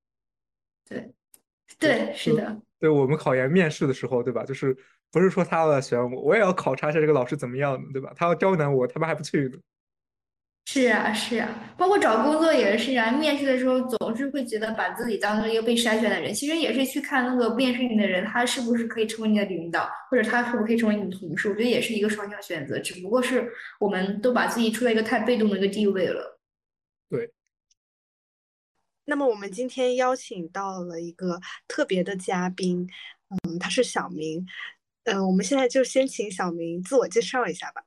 对。对，是的。对我们考研面试的时候，对吧？就是不是说他要来选我，我也要考察一下这个老师怎么样的，对吧？他要刁难我，他们还不去呢。是啊，是啊，包括找工作也是啊。面试的时候总是会觉得把自己当做一个被筛选的人，其实也是去看那个面试你的人，他是不是可以成为你的领导，或者他可不可以成为你的同事。我觉得也是一个双向选择，只不过是我们都把自己处在一个太被动的一个地位了。对。那么我们今天邀请到了一个特别的嘉宾，嗯，他是小明，嗯，我们现在就先请小明自我介绍一下吧。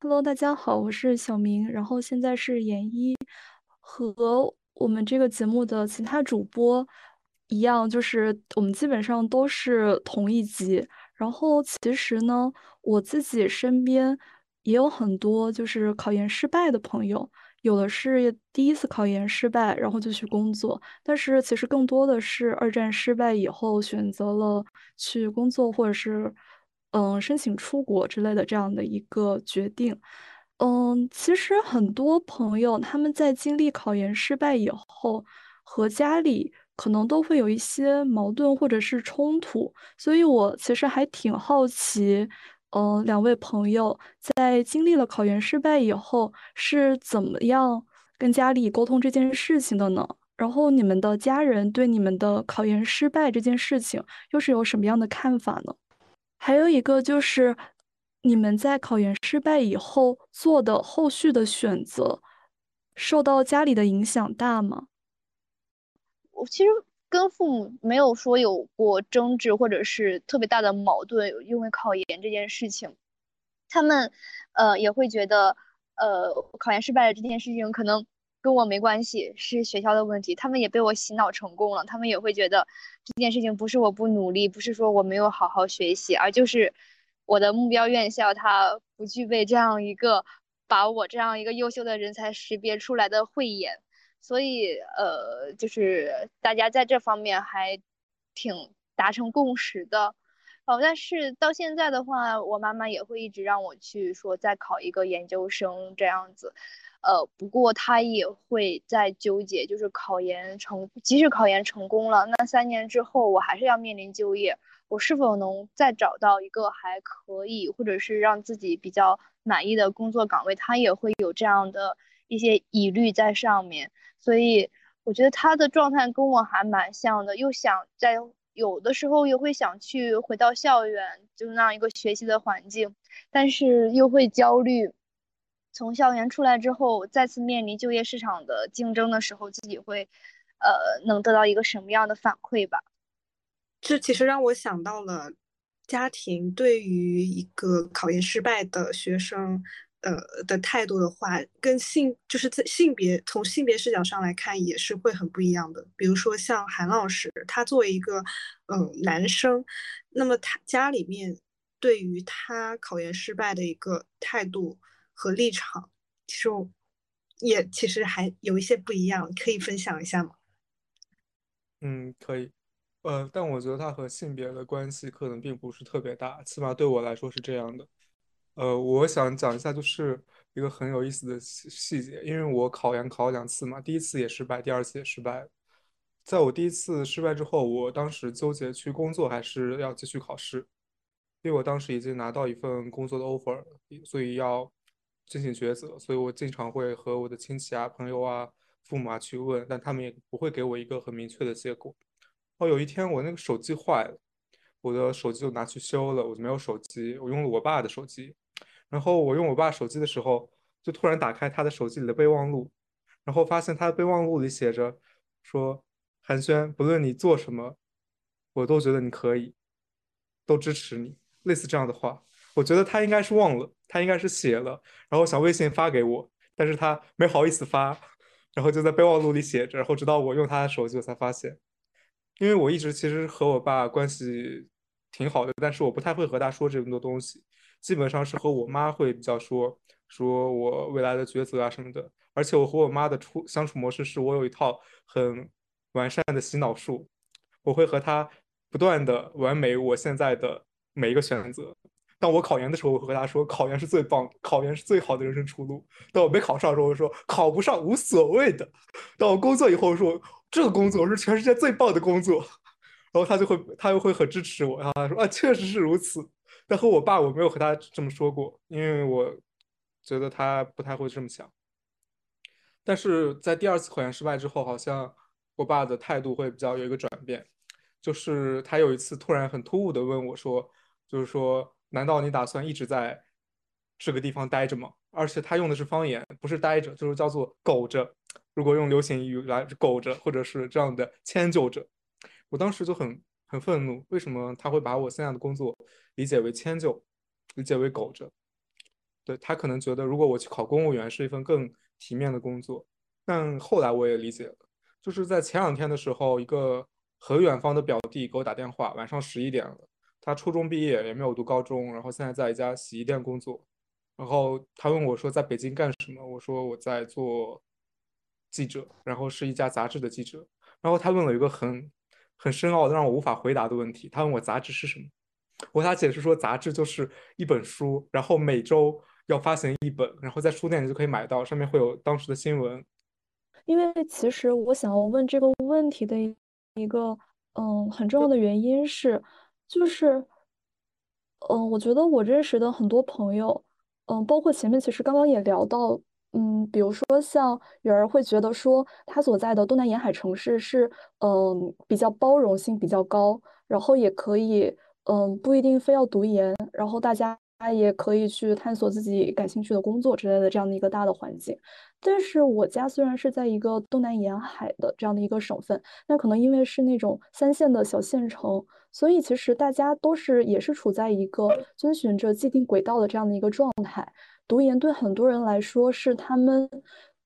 Hello，大家好，我是小明，然后现在是研一，和我们这个节目的其他主播一样，就是我们基本上都是同一级。然后其实呢，我自己身边也有很多就是考研失败的朋友。有的是第一次考研失败，然后就去工作，但是其实更多的是二战失败以后选择了去工作，或者是嗯申请出国之类的这样的一个决定。嗯，其实很多朋友他们在经历考研失败以后，和家里可能都会有一些矛盾或者是冲突，所以我其实还挺好奇。嗯，两位朋友在经历了考研失败以后是怎么样跟家里沟通这件事情的呢？然后你们的家人对你们的考研失败这件事情又是有什么样的看法呢？还有一个就是，你们在考研失败以后做的后续的选择，受到家里的影响大吗？我其实。跟父母没有说有过争执，或者是特别大的矛盾，因为考研这件事情，他们呃也会觉得，呃考研失败了这件事情可能跟我没关系，是学校的问题。他们也被我洗脑成功了，他们也会觉得这件事情不是我不努力，不是说我没有好好学习，而就是我的目标院校它不具备这样一个把我这样一个优秀的人才识别出来的慧眼。所以，呃，就是大家在这方面还挺达成共识的，哦，但是到现在的话，我妈妈也会一直让我去说再考一个研究生这样子，呃，不过她也会在纠结，就是考研成，即使考研成功了，那三年之后我还是要面临就业，我是否能再找到一个还可以，或者是让自己比较满意的工作岗位，她也会有这样的一些疑虑在上面。所以我觉得他的状态跟我还蛮像的，又想在有的时候又会想去回到校园，就是那样一个学习的环境，但是又会焦虑，从校园出来之后再次面临就业市场的竞争的时候，自己会，呃，能得到一个什么样的反馈吧？这其实让我想到了家庭对于一个考研失败的学生。呃的态度的话，跟性就是在性别从性别视角上来看也是会很不一样的。比如说像韩老师，他作为一个嗯男生，那么他家里面对于他考研失败的一个态度和立场，其实也其实还有一些不一样，可以分享一下吗？嗯，可以。呃，但我觉得它和性别的关系可能并不是特别大，起码对我来说是这样的。呃，我想讲一下，就是一个很有意思的细细节，因为我考研考了两次嘛，第一次也失败，第二次也失败。在我第一次失败之后，我当时纠结去工作还是要继续考试，因为我当时已经拿到一份工作的 offer，所以要进行抉择，所以我经常会和我的亲戚啊、朋友啊、父母啊去问，但他们也不会给我一个很明确的结果。哦，有一天我那个手机坏了，我的手机就拿去修了，我就没有手机，我用了我爸的手机。然后我用我爸手机的时候，就突然打开他的手机里的备忘录，然后发现他的备忘录里写着说：“寒暄，不论你做什么，我都觉得你可以，都支持你。”类似这样的话，我觉得他应该是忘了，他应该是写了，然后想微信发给我，但是他没好意思发，然后就在备忘录里写着，然后直到我用他的手机，我才发现。因为我一直其实和我爸关系挺好的，但是我不太会和他说这么多东西，基本上是和我妈会比较说说我未来的抉择啊什么的。而且我和我妈的处相处模式是我有一套很完善的洗脑术，我会和她不断的完美我现在的每一个选择。当我考研的时候，我会和她说考研是最棒，考研是最好的人生出路。当我没考上的时候，我说考不上无所谓的。当我工作以后说。这个工作是全世界最棒的工作，然后他就会，他又会很支持我，然后他说啊，确实是如此。但和我爸，我没有和他这么说过，因为我觉得他不太会这么想。但是在第二次考研失败之后，好像我爸的态度会比较有一个转变，就是他有一次突然很突兀的问我说，就是说，难道你打算一直在这个地方待着吗？而且他用的是方言，不是待着，就是叫做苟着。如果用流行语来苟着，或者是这样的迁就着，我当时就很很愤怒。为什么他会把我现在的工作理解为迁就，理解为苟着？对他可能觉得，如果我去考公务员是一份更体面的工作。但后来我也理解了，就是在前两天的时候，一个很远方的表弟给我打电话，晚上十一点了，他初中毕业也没有读高中，然后现在在一家洗衣店工作。然后他问我说，在北京干什么？我说我在做。记者，然后是一家杂志的记者，然后他问了一个很很深奥的让我无法回答的问题。他问我杂志是什么，我给他解释说杂志就是一本书，然后每周要发行一本，然后在书店里就可以买到，上面会有当时的新闻。因为其实我想要问这个问题的一个嗯很重要的原因是，就是嗯我觉得我认识的很多朋友，嗯包括前面其实刚刚也聊到。嗯，比如说像有人会觉得说他所在的东南沿海城市是嗯比较包容性比较高，然后也可以嗯不一定非要读研，然后大家也可以去探索自己感兴趣的工作之类的这样的一个大的环境。但是我家虽然是在一个东南沿海的这样的一个省份，那可能因为是那种三线的小县城，所以其实大家都是也是处在一个遵循着既定轨道的这样的一个状态。读研对很多人来说是他们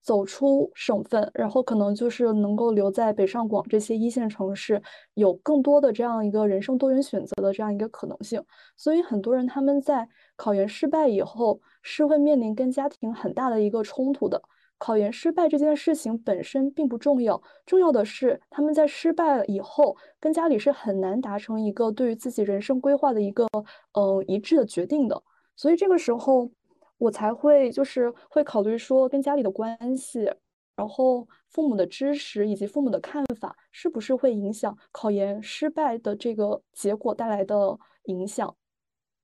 走出省份，然后可能就是能够留在北上广这些一线城市，有更多的这样一个人生多元选择的这样一个可能性。所以很多人他们在考研失败以后是会面临跟家庭很大的一个冲突的。考研失败这件事情本身并不重要，重要的是他们在失败了以后跟家里是很难达成一个对于自己人生规划的一个呃一致的决定的。所以这个时候。我才会就是会考虑说跟家里的关系，然后父母的支持以及父母的看法是不是会影响考研失败的这个结果带来的影响。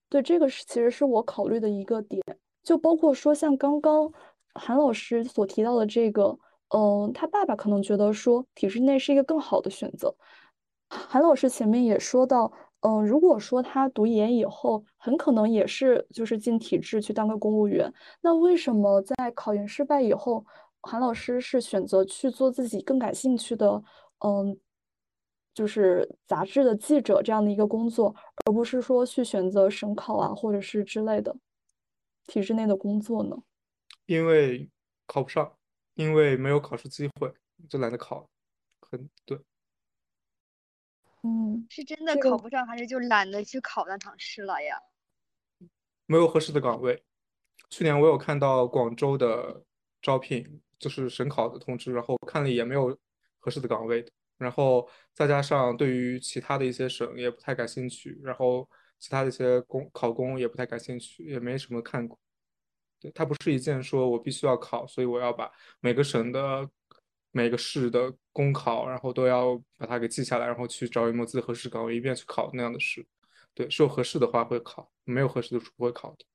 对，这个是其实是我考虑的一个点，就包括说像刚刚韩老师所提到的这个，嗯，他爸爸可能觉得说体制内是一个更好的选择。韩老师前面也说到。嗯，如果说他读研以后，很可能也是就是进体制去当个公务员。那为什么在考研失败以后，韩老师是选择去做自己更感兴趣的，嗯，就是杂志的记者这样的一个工作，而不是说去选择省考啊，或者是之类的体制内的工作呢？因为考不上，因为没有考试机会，就懒得考。很对。嗯，是真的考不上，还是就懒得去考那场试了呀？没有合适的岗位。去年我有看到广州的招聘，就是省考的通知，然后看了也没有合适的岗位的，然后再加上对于其他的一些省也不太感兴趣，然后其他的一些公考公也不太感兴趣，也没什么看过。对，它不是一件说我必须要考，所以我要把每个省的每个市的公考，然后都要把它给记下来，然后去找一模自合适岗位，一遍去考那样的事。对，是有合适的话会考，没有合适的是不会考的。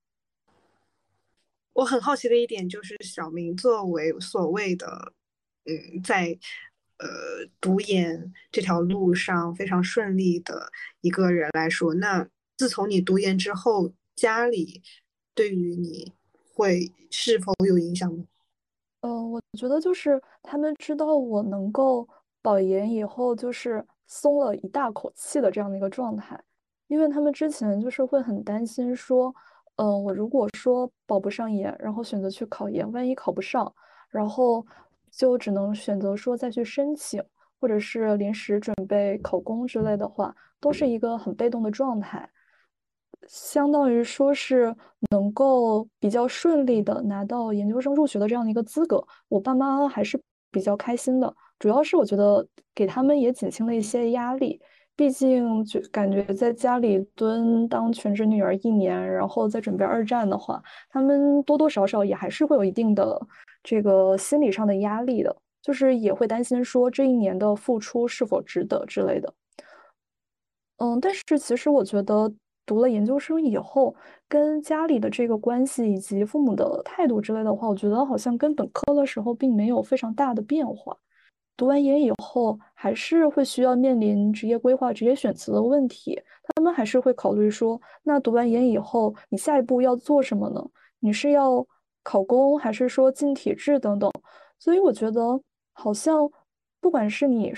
我很好奇的一点就是，小明作为所谓的，嗯，在呃读研这条路上非常顺利的一个人来说，那自从你读研之后，家里对于你会是否有影响呢？嗯，我觉得就是他们知道我能够保研以后，就是松了一大口气的这样的一个状态，因为他们之前就是会很担心说。嗯，我如果说保不上研，然后选择去考研，万一考不上，然后就只能选择说再去申请，或者是临时准备考公之类的话，都是一个很被动的状态。相当于说是能够比较顺利的拿到研究生入学的这样的一个资格，我爸妈还是比较开心的。主要是我觉得给他们也减轻了一些压力。毕竟就感觉在家里蹲当全职女儿一年，然后再准备二战的话，他们多多少少也还是会有一定的这个心理上的压力的，就是也会担心说这一年的付出是否值得之类的。嗯，但是其实我觉得读了研究生以后，跟家里的这个关系以及父母的态度之类的话，我觉得好像跟本科的时候并没有非常大的变化。读完研以后，还是会需要面临职业规划、职业选择的问题。他们还是会考虑说，那读完研以后，你下一步要做什么呢？你是要考公，还是说进体制等等？所以我觉得，好像不管是你，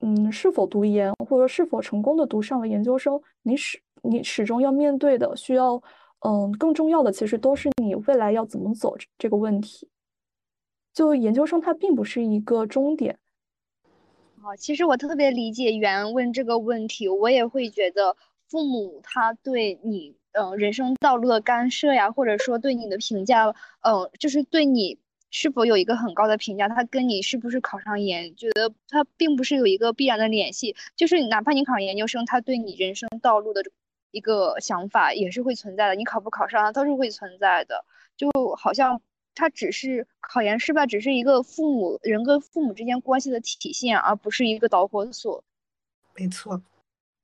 嗯，是否读研，或者是否成功的读上了研究生，你是你始终要面对的，需要，嗯，更重要的其实都是你未来要怎么走这个问题。就研究生，它并不是一个终点。啊，其实我特别理解袁问这个问题，我也会觉得父母他对你，嗯，人生道路的干涉呀，或者说对你的评价，嗯，就是对你是否有一个很高的评价，他跟你是不是考上研，觉得他并不是有一个必然的联系，就是哪怕你考上研究生，他对你人生道路的一个想法也是会存在的，你考不考上都是会存在的，就好像。它只是考研失败，只是一个父母人跟父母之间关系的体现，而不是一个导火索。没错。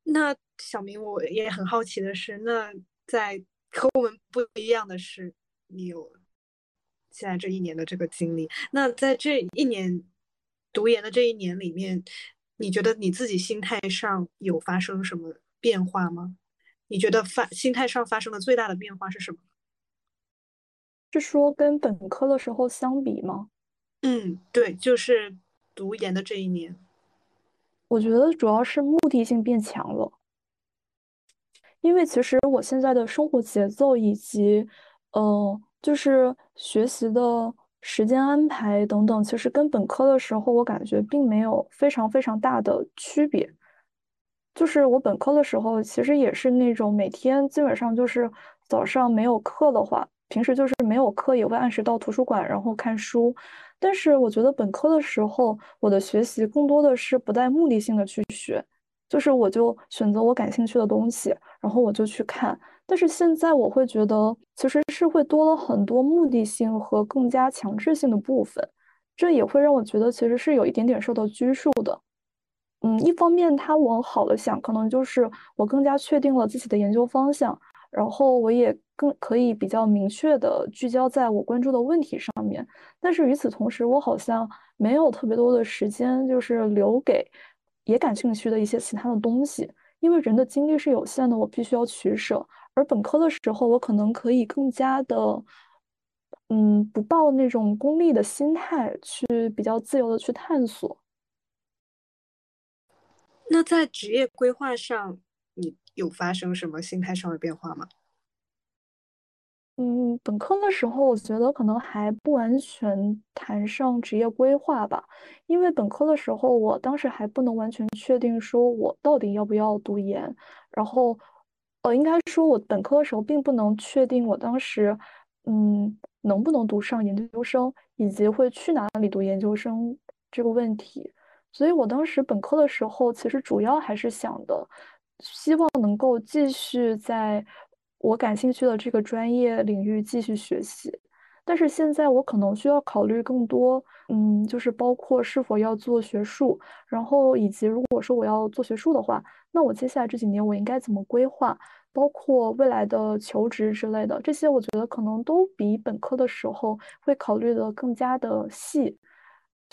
那小明，我也很好奇的是，那在和我们不一样的是，你有现在这一年的这个经历。那在这一年读研的这一年里面，你觉得你自己心态上有发生什么变化吗？你觉得发心态上发生的最大的变化是什么？是说跟本科的时候相比吗？嗯，对，就是读研的这一年，我觉得主要是目的性变强了。因为其实我现在的生活节奏以及，呃，就是学习的时间安排等等，其实跟本科的时候我感觉并没有非常非常大的区别。就是我本科的时候，其实也是那种每天基本上就是早上没有课的话。平时就是没有课，也会按时到图书馆，然后看书。但是我觉得本科的时候，我的学习更多的是不带目的性的去学，就是我就选择我感兴趣的东西，然后我就去看。但是现在我会觉得，其实是会多了很多目的性和更加强制性的部分，这也会让我觉得其实是有一点点受到拘束的。嗯，一方面他往好了想，可能就是我更加确定了自己的研究方向。然后我也更可以比较明确的聚焦在我关注的问题上面，但是与此同时，我好像没有特别多的时间，就是留给也感兴趣的一些其他的东西，因为人的精力是有限的，我必须要取舍。而本科的时候，我可能可以更加的，嗯，不抱那种功利的心态，去比较自由的去探索。那在职业规划上，你？有发生什么心态上的变化吗？嗯，本科的时候，我觉得可能还不完全谈上职业规划吧，因为本科的时候，我当时还不能完全确定说我到底要不要读研，然后，呃，应该说我本科的时候并不能确定我当时嗯，能不能读上研究生，以及会去哪里读研究生这个问题。所以我当时本科的时候，其实主要还是想的，希望能够继续在我感兴趣的这个专业领域继续学习。但是现在我可能需要考虑更多，嗯，就是包括是否要做学术，然后以及如果说我要做学术的话，那我接下来这几年我应该怎么规划？包括未来的求职之类的，这些我觉得可能都比本科的时候会考虑的更加的细。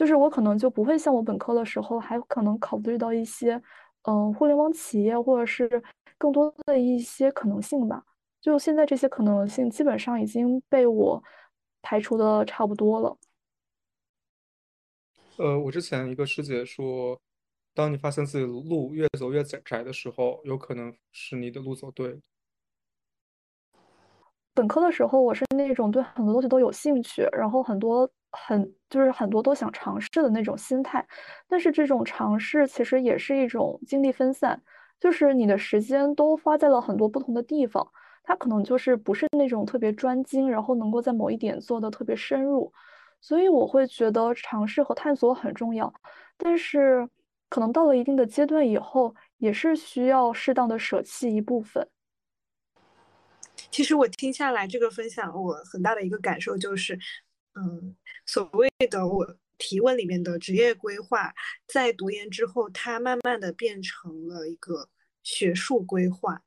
就是我可能就不会像我本科的时候，还可能考虑到一些，嗯，互联网企业或者是更多的一些可能性吧。就现在这些可能性基本上已经被我排除的差不多了。呃，我之前一个师姐说，当你发现自己的路越走越窄窄的时候，有可能是你的路走对了。本科的时候，我是那种对很多东西都有兴趣，然后很多很就是很多都想尝试的那种心态。但是这种尝试其实也是一种精力分散，就是你的时间都花在了很多不同的地方，它可能就是不是那种特别专精，然后能够在某一点做的特别深入。所以我会觉得尝试和探索很重要，但是可能到了一定的阶段以后，也是需要适当的舍弃一部分。其实我听下来这个分享，我很大的一个感受就是，嗯，所谓的我提问里面的职业规划，在读研之后，它慢慢的变成了一个学术规划，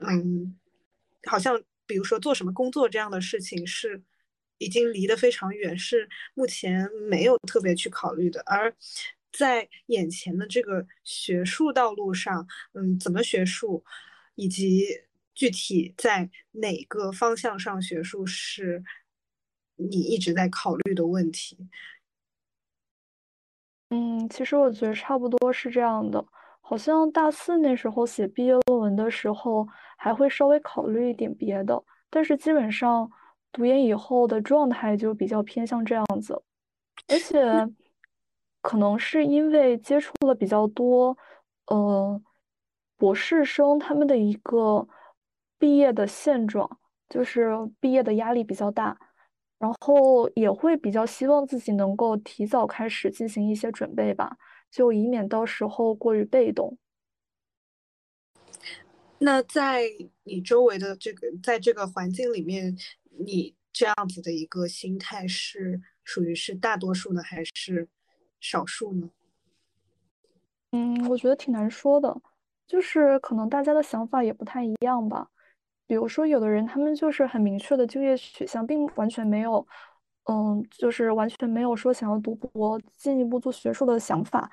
嗯，好像比如说做什么工作这样的事情是已经离得非常远，是目前没有特别去考虑的，而在眼前的这个学术道路上，嗯，怎么学术，以及。具体在哪个方向上学术是你一直在考虑的问题？嗯，其实我觉得差不多是这样的。好像大四那时候写毕业论文的时候，还会稍微考虑一点别的，但是基本上读研以后的状态就比较偏向这样子。而且 可能是因为接触了比较多，呃，博士生他们的一个。毕业的现状就是毕业的压力比较大，然后也会比较希望自己能够提早开始进行一些准备吧，就以免到时候过于被动。那在你周围的这个，在这个环境里面，你这样子的一个心态是属于是大多数呢，还是少数呢？嗯，我觉得挺难说的，就是可能大家的想法也不太一样吧。比如说，有的人他们就是很明确的就业取向，并完全没有，嗯，就是完全没有说想要读博、进一步做学术的想法，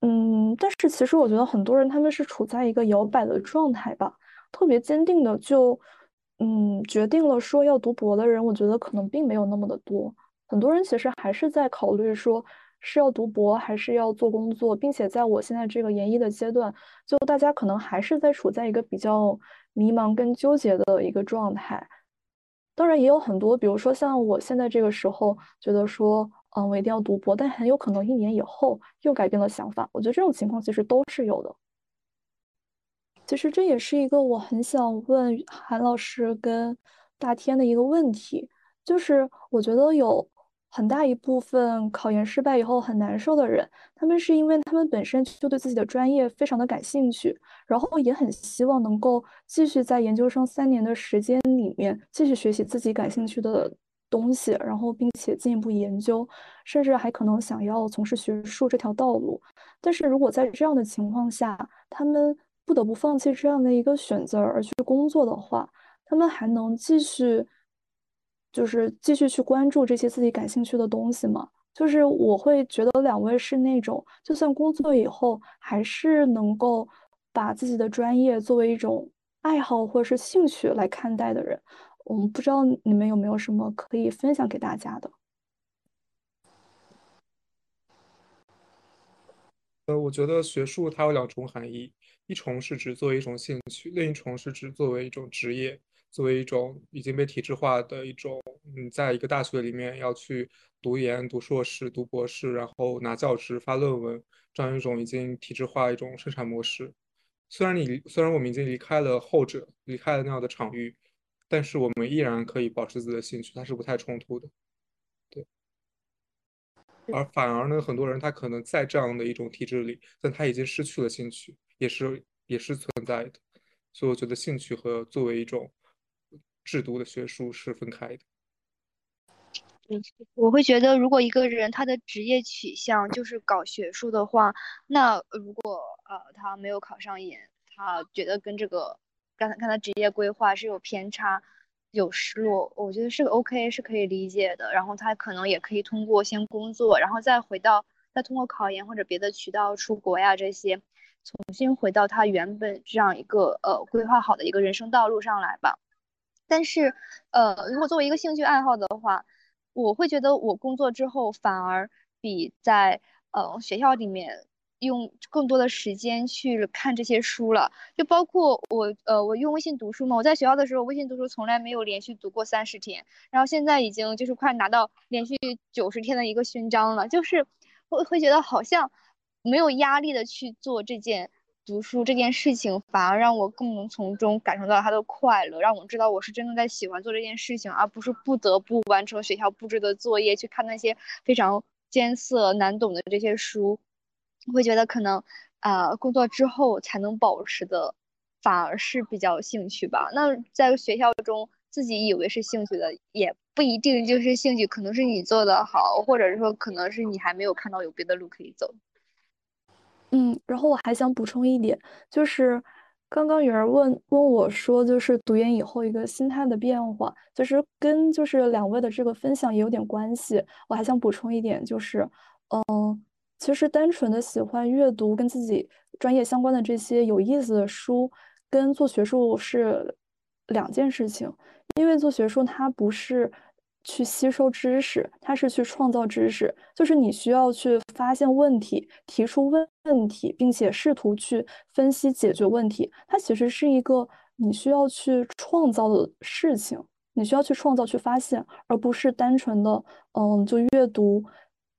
嗯，但是其实我觉得很多人他们是处在一个摇摆的状态吧，特别坚定的就，嗯，决定了说要读博的人，我觉得可能并没有那么的多，很多人其实还是在考虑说是要读博还是要做工作，并且在我现在这个研一的阶段，就大家可能还是在处在一个比较。迷茫跟纠结的一个状态，当然也有很多，比如说像我现在这个时候觉得说，嗯，我一定要读博，但很有可能一年以后又改变了想法。我觉得这种情况其实都是有的。其实这也是一个我很想问韩老师跟大天的一个问题，就是我觉得有。很大一部分考研失败以后很难受的人，他们是因为他们本身就对自己的专业非常的感兴趣，然后也很希望能够继续在研究生三年的时间里面继续学习自己感兴趣的东西，然后并且进一步研究，甚至还可能想要从事学术这条道路。但是如果在这样的情况下，他们不得不放弃这样的一个选择而去工作的话，他们还能继续？就是继续去关注这些自己感兴趣的东西嘛。就是我会觉得两位是那种，就算工作以后，还是能够把自己的专业作为一种爱好或者是兴趣来看待的人。我们不知道你们有没有什么可以分享给大家的？呃，我觉得学术它有两重含义，一重是指作为一种兴趣，另一重是指作为一种职业。作为一种已经被体制化的一种，嗯，在一个大学里面要去读研、读硕士、读博士，然后拿教职、发论文，这样一种已经体制化一种生产模式。虽然你虽然我们已经离开了后者，离开了那样的场域，但是我们依然可以保持自己的兴趣，它是不太冲突的。对。而反而呢，很多人他可能在这样的一种体制里，但他已经失去了兴趣，也是也是存在的。所以我觉得兴趣和作为一种制度的学术是分开的。嗯我会觉得，如果一个人他的职业取向就是搞学术的话，那如果呃他没有考上研，他觉得跟这个刚才看他职业规划是有偏差、有失落，我觉得是 OK 是可以理解的。然后他可能也可以通过先工作，然后再回到再通过考研或者别的渠道出国呀这些，重新回到他原本这样一个呃规划好的一个人生道路上来吧。但是呃，如果作为一个兴趣爱好的话，我会觉得我工作之后反而比在呃学校里面用更多的时间去看这些书了，就包括我呃我用微信读书嘛，我在学校的时候微信读书从来没有连续读过三十天，然后现在已经就是快拿到连续九十天的一个勋章了，就是会会觉得好像没有压力的去做这件。读书这件事情反而让我更能从中感受到他的快乐，让我知道我是真的在喜欢做这件事情，而不是不得不完成学校布置的作业，去看那些非常艰涩难懂的这些书。我会觉得可能，啊，工作之后才能保持的，反而是比较兴趣吧。那在学校中自己以为是兴趣的，也不一定就是兴趣，可能是你做的好，或者说可能是你还没有看到有别的路可以走。嗯，然后我还想补充一点，就是刚刚有人问问我说，就是读研以后一个心态的变化，就是跟就是两位的这个分享也有点关系。我还想补充一点，就是，嗯，其实单纯的喜欢阅读跟自己专业相关的这些有意思的书，跟做学术是两件事情，因为做学术它不是。去吸收知识，它是去创造知识，就是你需要去发现问题，提出问问题，并且试图去分析解决问题。它其实是一个你需要去创造的事情，你需要去创造、去发现，而不是单纯的嗯，就阅读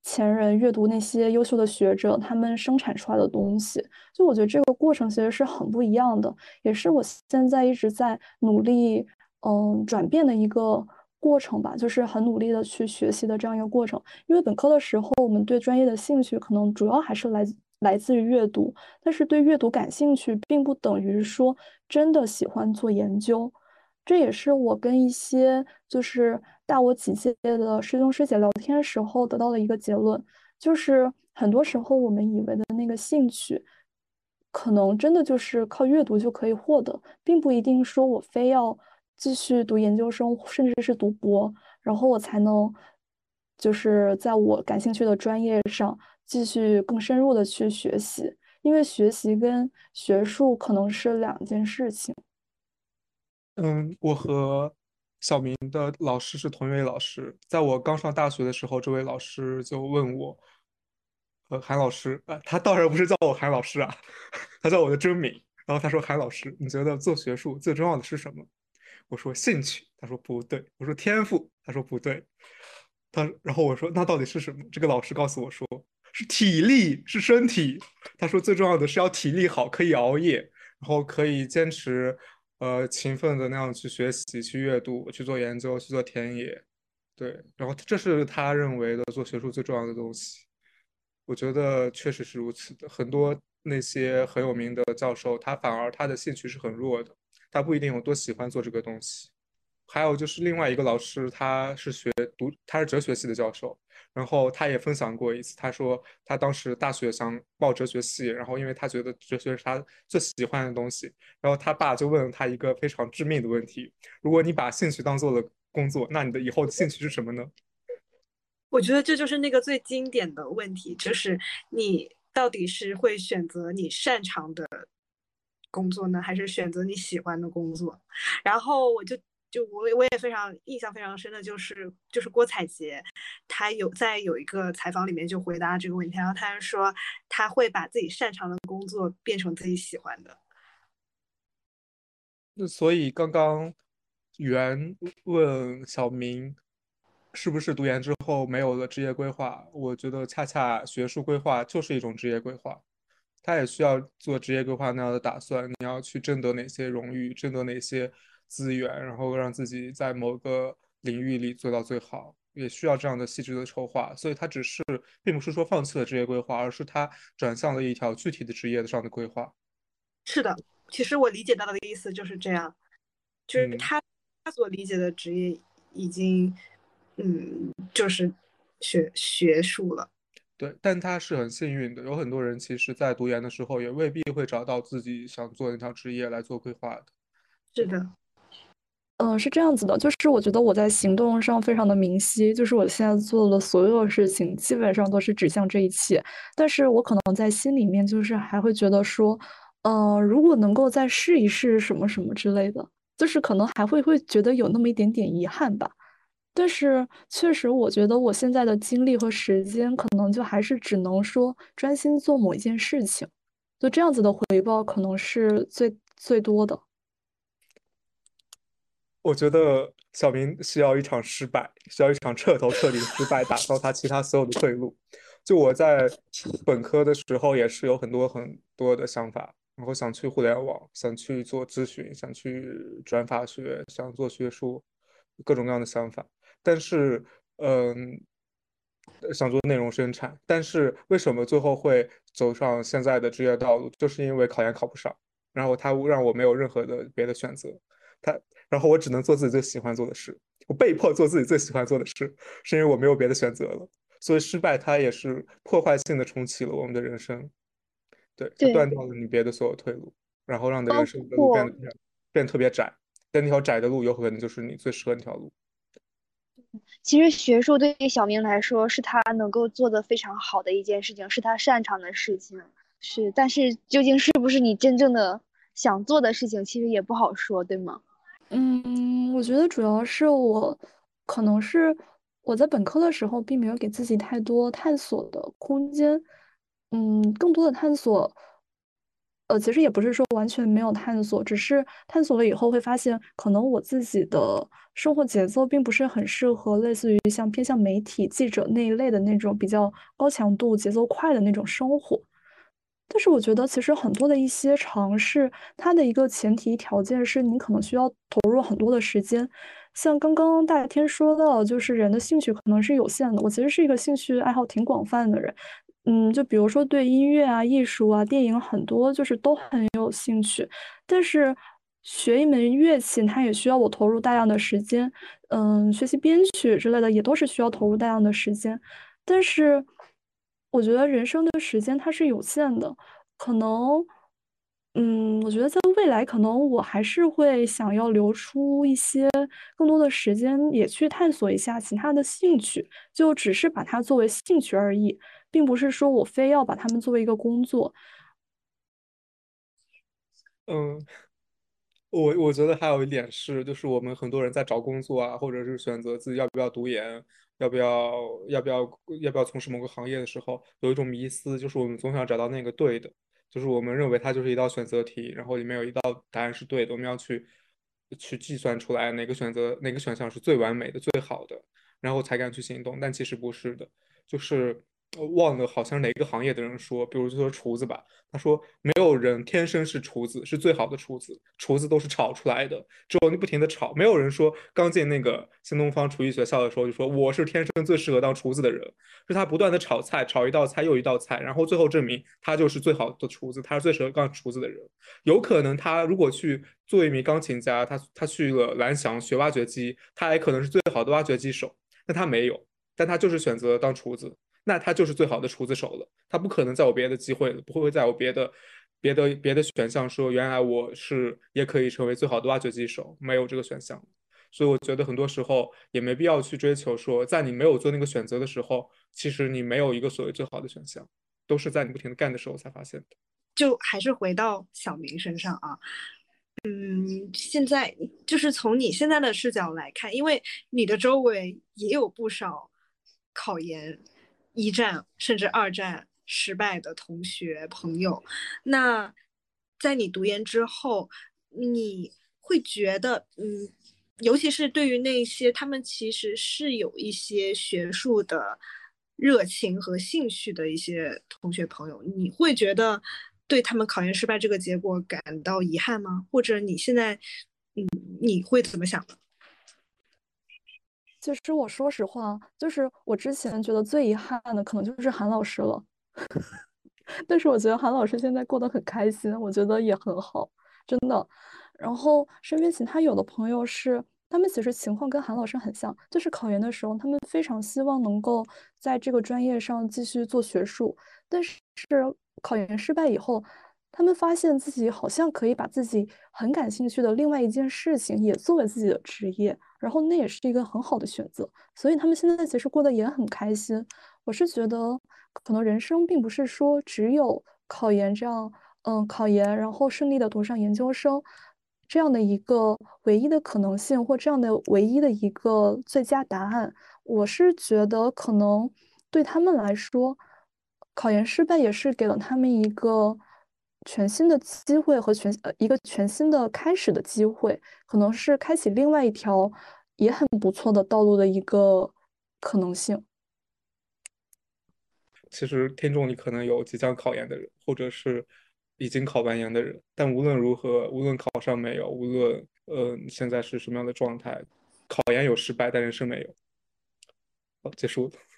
前人、阅读那些优秀的学者他们生产出来的东西。就我觉得这个过程其实是很不一样的，也是我现在一直在努力嗯转变的一个。过程吧，就是很努力的去学习的这样一个过程。因为本科的时候，我们对专业的兴趣可能主要还是来来自于阅读，但是对阅读感兴趣，并不等于说真的喜欢做研究。这也是我跟一些就是大我几届的师兄师姐聊天时候得到的一个结论，就是很多时候我们以为的那个兴趣，可能真的就是靠阅读就可以获得，并不一定说我非要。继续读研究生，甚至是读博，然后我才能，就是在我感兴趣的专业上继续更深入的去学习，因为学习跟学术可能是两件事情。嗯，我和小明的老师是同一位老师，在我刚上大学的时候，这位老师就问我，呃，韩老师，呃，他当然不是叫我韩老师啊，他叫我的真名，然后他说，韩老师，你觉得做学术最重要的是什么？我说兴趣，他说不对。我说天赋，他说不对。他然后我说那到底是什么？这个老师告诉我说是体力，是身体。他说最重要的是要体力好，可以熬夜，然后可以坚持，呃，勤奋的那样去学习、去阅读、去做研究、去做田野。对，然后这是他认为的做学术最重要的东西。我觉得确实是如此的。很多那些很有名的教授，他反而他的兴趣是很弱的。他不一定有多喜欢做这个东西，还有就是另外一个老师，他是学读，他是哲学系的教授，然后他也分享过一次，他说他当时大学想报哲学系，然后因为他觉得哲学是他最喜欢的东西，然后他爸就问了他一个非常致命的问题：如果你把兴趣当做了工作，那你的以后的兴趣是什么呢？我觉得这就是那个最经典的问题，就是你到底是会选择你擅长的。工作呢，还是选择你喜欢的工作？然后我就就我我也非常印象非常深的就是就是郭采洁，她有在有一个采访里面就回答这个问题，然后她说她会把自己擅长的工作变成自己喜欢的。那所以刚刚袁问小明是不是读研之后没有了职业规划？我觉得恰恰学术规划就是一种职业规划。他也需要做职业规划那样的打算，你要去争得哪些荣誉，争得哪些资源，然后让自己在某个领域里做到最好，也需要这样的细致的筹划。所以他只是，并不是说放弃了职业规划，而是他转向了一条具体的职业上的规划。是的，其实我理解到的意思就是这样，就是他他所理解的职业已经，嗯，就是学学术了。对，但他是很幸运的，有很多人其实，在读研的时候也未必会找到自己想做那条职业来做规划的。是的，嗯，是这样子的，就是我觉得我在行动上非常的明晰，就是我现在做的所有事情基本上都是指向这一切，但是我可能在心里面就是还会觉得说，呃，如果能够再试一试什么什么之类的，就是可能还会会觉得有那么一点点遗憾吧。但是确实，我觉得我现在的精力和时间，可能就还是只能说专心做某一件事情，就这样子的回报可能是最最多的。我觉得小明需要一场失败，需要一场彻头彻底失败，打消他其他所有的退路。就我在本科的时候，也是有很多很多的想法，然后想去互联网，想去做咨询，想去转法学，想做学术，各种各样的想法。但是，嗯，想做内容生产，但是为什么最后会走上现在的职业道路？就是因为考研考不上，然后他让我没有任何的别的选择，他，然后我只能做自己最喜欢做的事，我被迫做自己最喜欢做的事，是因为我没有别的选择了。所以失败，它也是破坏性的重启了我们的人生，对，断掉了你别的所有退路，然后让你的人生的路变得变得特别窄，但那条窄的路有可能就是你最适合那条路。其实学术对于小明来说是他能够做的非常好的一件事情，是他擅长的事情。是，但是究竟是不是你真正的想做的事情，其实也不好说，对吗？嗯，我觉得主要是我可能是我在本科的时候并没有给自己太多探索的空间。嗯，更多的探索。呃，其实也不是说完全没有探索，只是探索了以后会发现，可能我自己的生活节奏并不是很适合类似于像偏向媒体记者那一类的那种比较高强度、节奏快的那种生活。但是我觉得，其实很多的一些尝试，它的一个前提条件是你可能需要投入很多的时间。像刚刚大天说到，就是人的兴趣可能是有限的。我其实是一个兴趣爱好挺广泛的人。嗯，就比如说对音乐啊、艺术啊、电影很多就是都很有兴趣，但是学一门乐器，它也需要我投入大量的时间。嗯，学习编曲之类的也都是需要投入大量的时间。但是我觉得人生的时间它是有限的，可能，嗯，我觉得在未来可能我还是会想要留出一些更多的时间，也去探索一下其他的兴趣，就只是把它作为兴趣而已。并不是说我非要把他们作为一个工作。嗯，我我觉得还有一点是，就是我们很多人在找工作啊，或者是选择自己要不要读研，要不要要不要要不要从事某个行业的时候，有一种迷思，就是我们总想找到那个对的，就是我们认为它就是一道选择题，然后里面有一道答案是对的，我们要去去计算出来哪个选择哪个选项是最完美的、最好的，然后才敢去行动。但其实不是的，就是。忘了好像哪个行业的人说，比如就说厨子吧，他说没有人天生是厨子，是最好的厨子，厨子都是炒出来的，只有你不停的炒。没有人说刚进那个新东方厨艺学校的时候就说我是天生最适合当厨子的人，是他不断的炒菜，炒一道菜又一道菜，然后最后证明他就是最好的厨子，他是最适合当厨子的人。有可能他如果去做一名钢琴家，他他去了蓝翔学挖掘机，他还可能是最好的挖掘机手，但他没有，但他就是选择当厨子。那他就是最好的厨子手了，他不可能再有别的机会了，不会再有别的、别的、别的选项说原来我是也可以成为最好的挖掘机手，没有这个选项。所以我觉得很多时候也没必要去追求说，在你没有做那个选择的时候，其实你没有一个所谓最好的选项，都是在你不停的干的时候才发现的。就还是回到小明身上啊，嗯，现在就是从你现在的视角来看，因为你的周围也有不少考研。一战甚至二战失败的同学朋友，那在你读研之后，你会觉得，嗯，尤其是对于那些他们其实是有一些学术的热情和兴趣的一些同学朋友，你会觉得对他们考研失败这个结果感到遗憾吗？或者你现在嗯，你会怎么想呢？其实我说实话，就是我之前觉得最遗憾的可能就是韩老师了，但是我觉得韩老师现在过得很开心，我觉得也很好，真的。然后身边其他有的朋友是，他们其实情况跟韩老师很像，就是考研的时候，他们非常希望能够在这个专业上继续做学术，但是考研失败以后。他们发现自己好像可以把自己很感兴趣的另外一件事情也作为自己的职业，然后那也是一个很好的选择。所以他们现在其实过得也很开心。我是觉得，可能人生并不是说只有考研这样，嗯，考研然后顺利的读上研究生这样的一个唯一的可能性，或这样的唯一的一个最佳答案。我是觉得，可能对他们来说，考研失败也是给了他们一个。全新的机会和全呃一个全新的开始的机会，可能是开启另外一条也很不错的道路的一个可能性。其实听众里可能有即将考研的人，或者是已经考完研的人，但无论如何，无论考上没有，无论呃现在是什么样的状态，考研有失败，但人生没有。好，结束。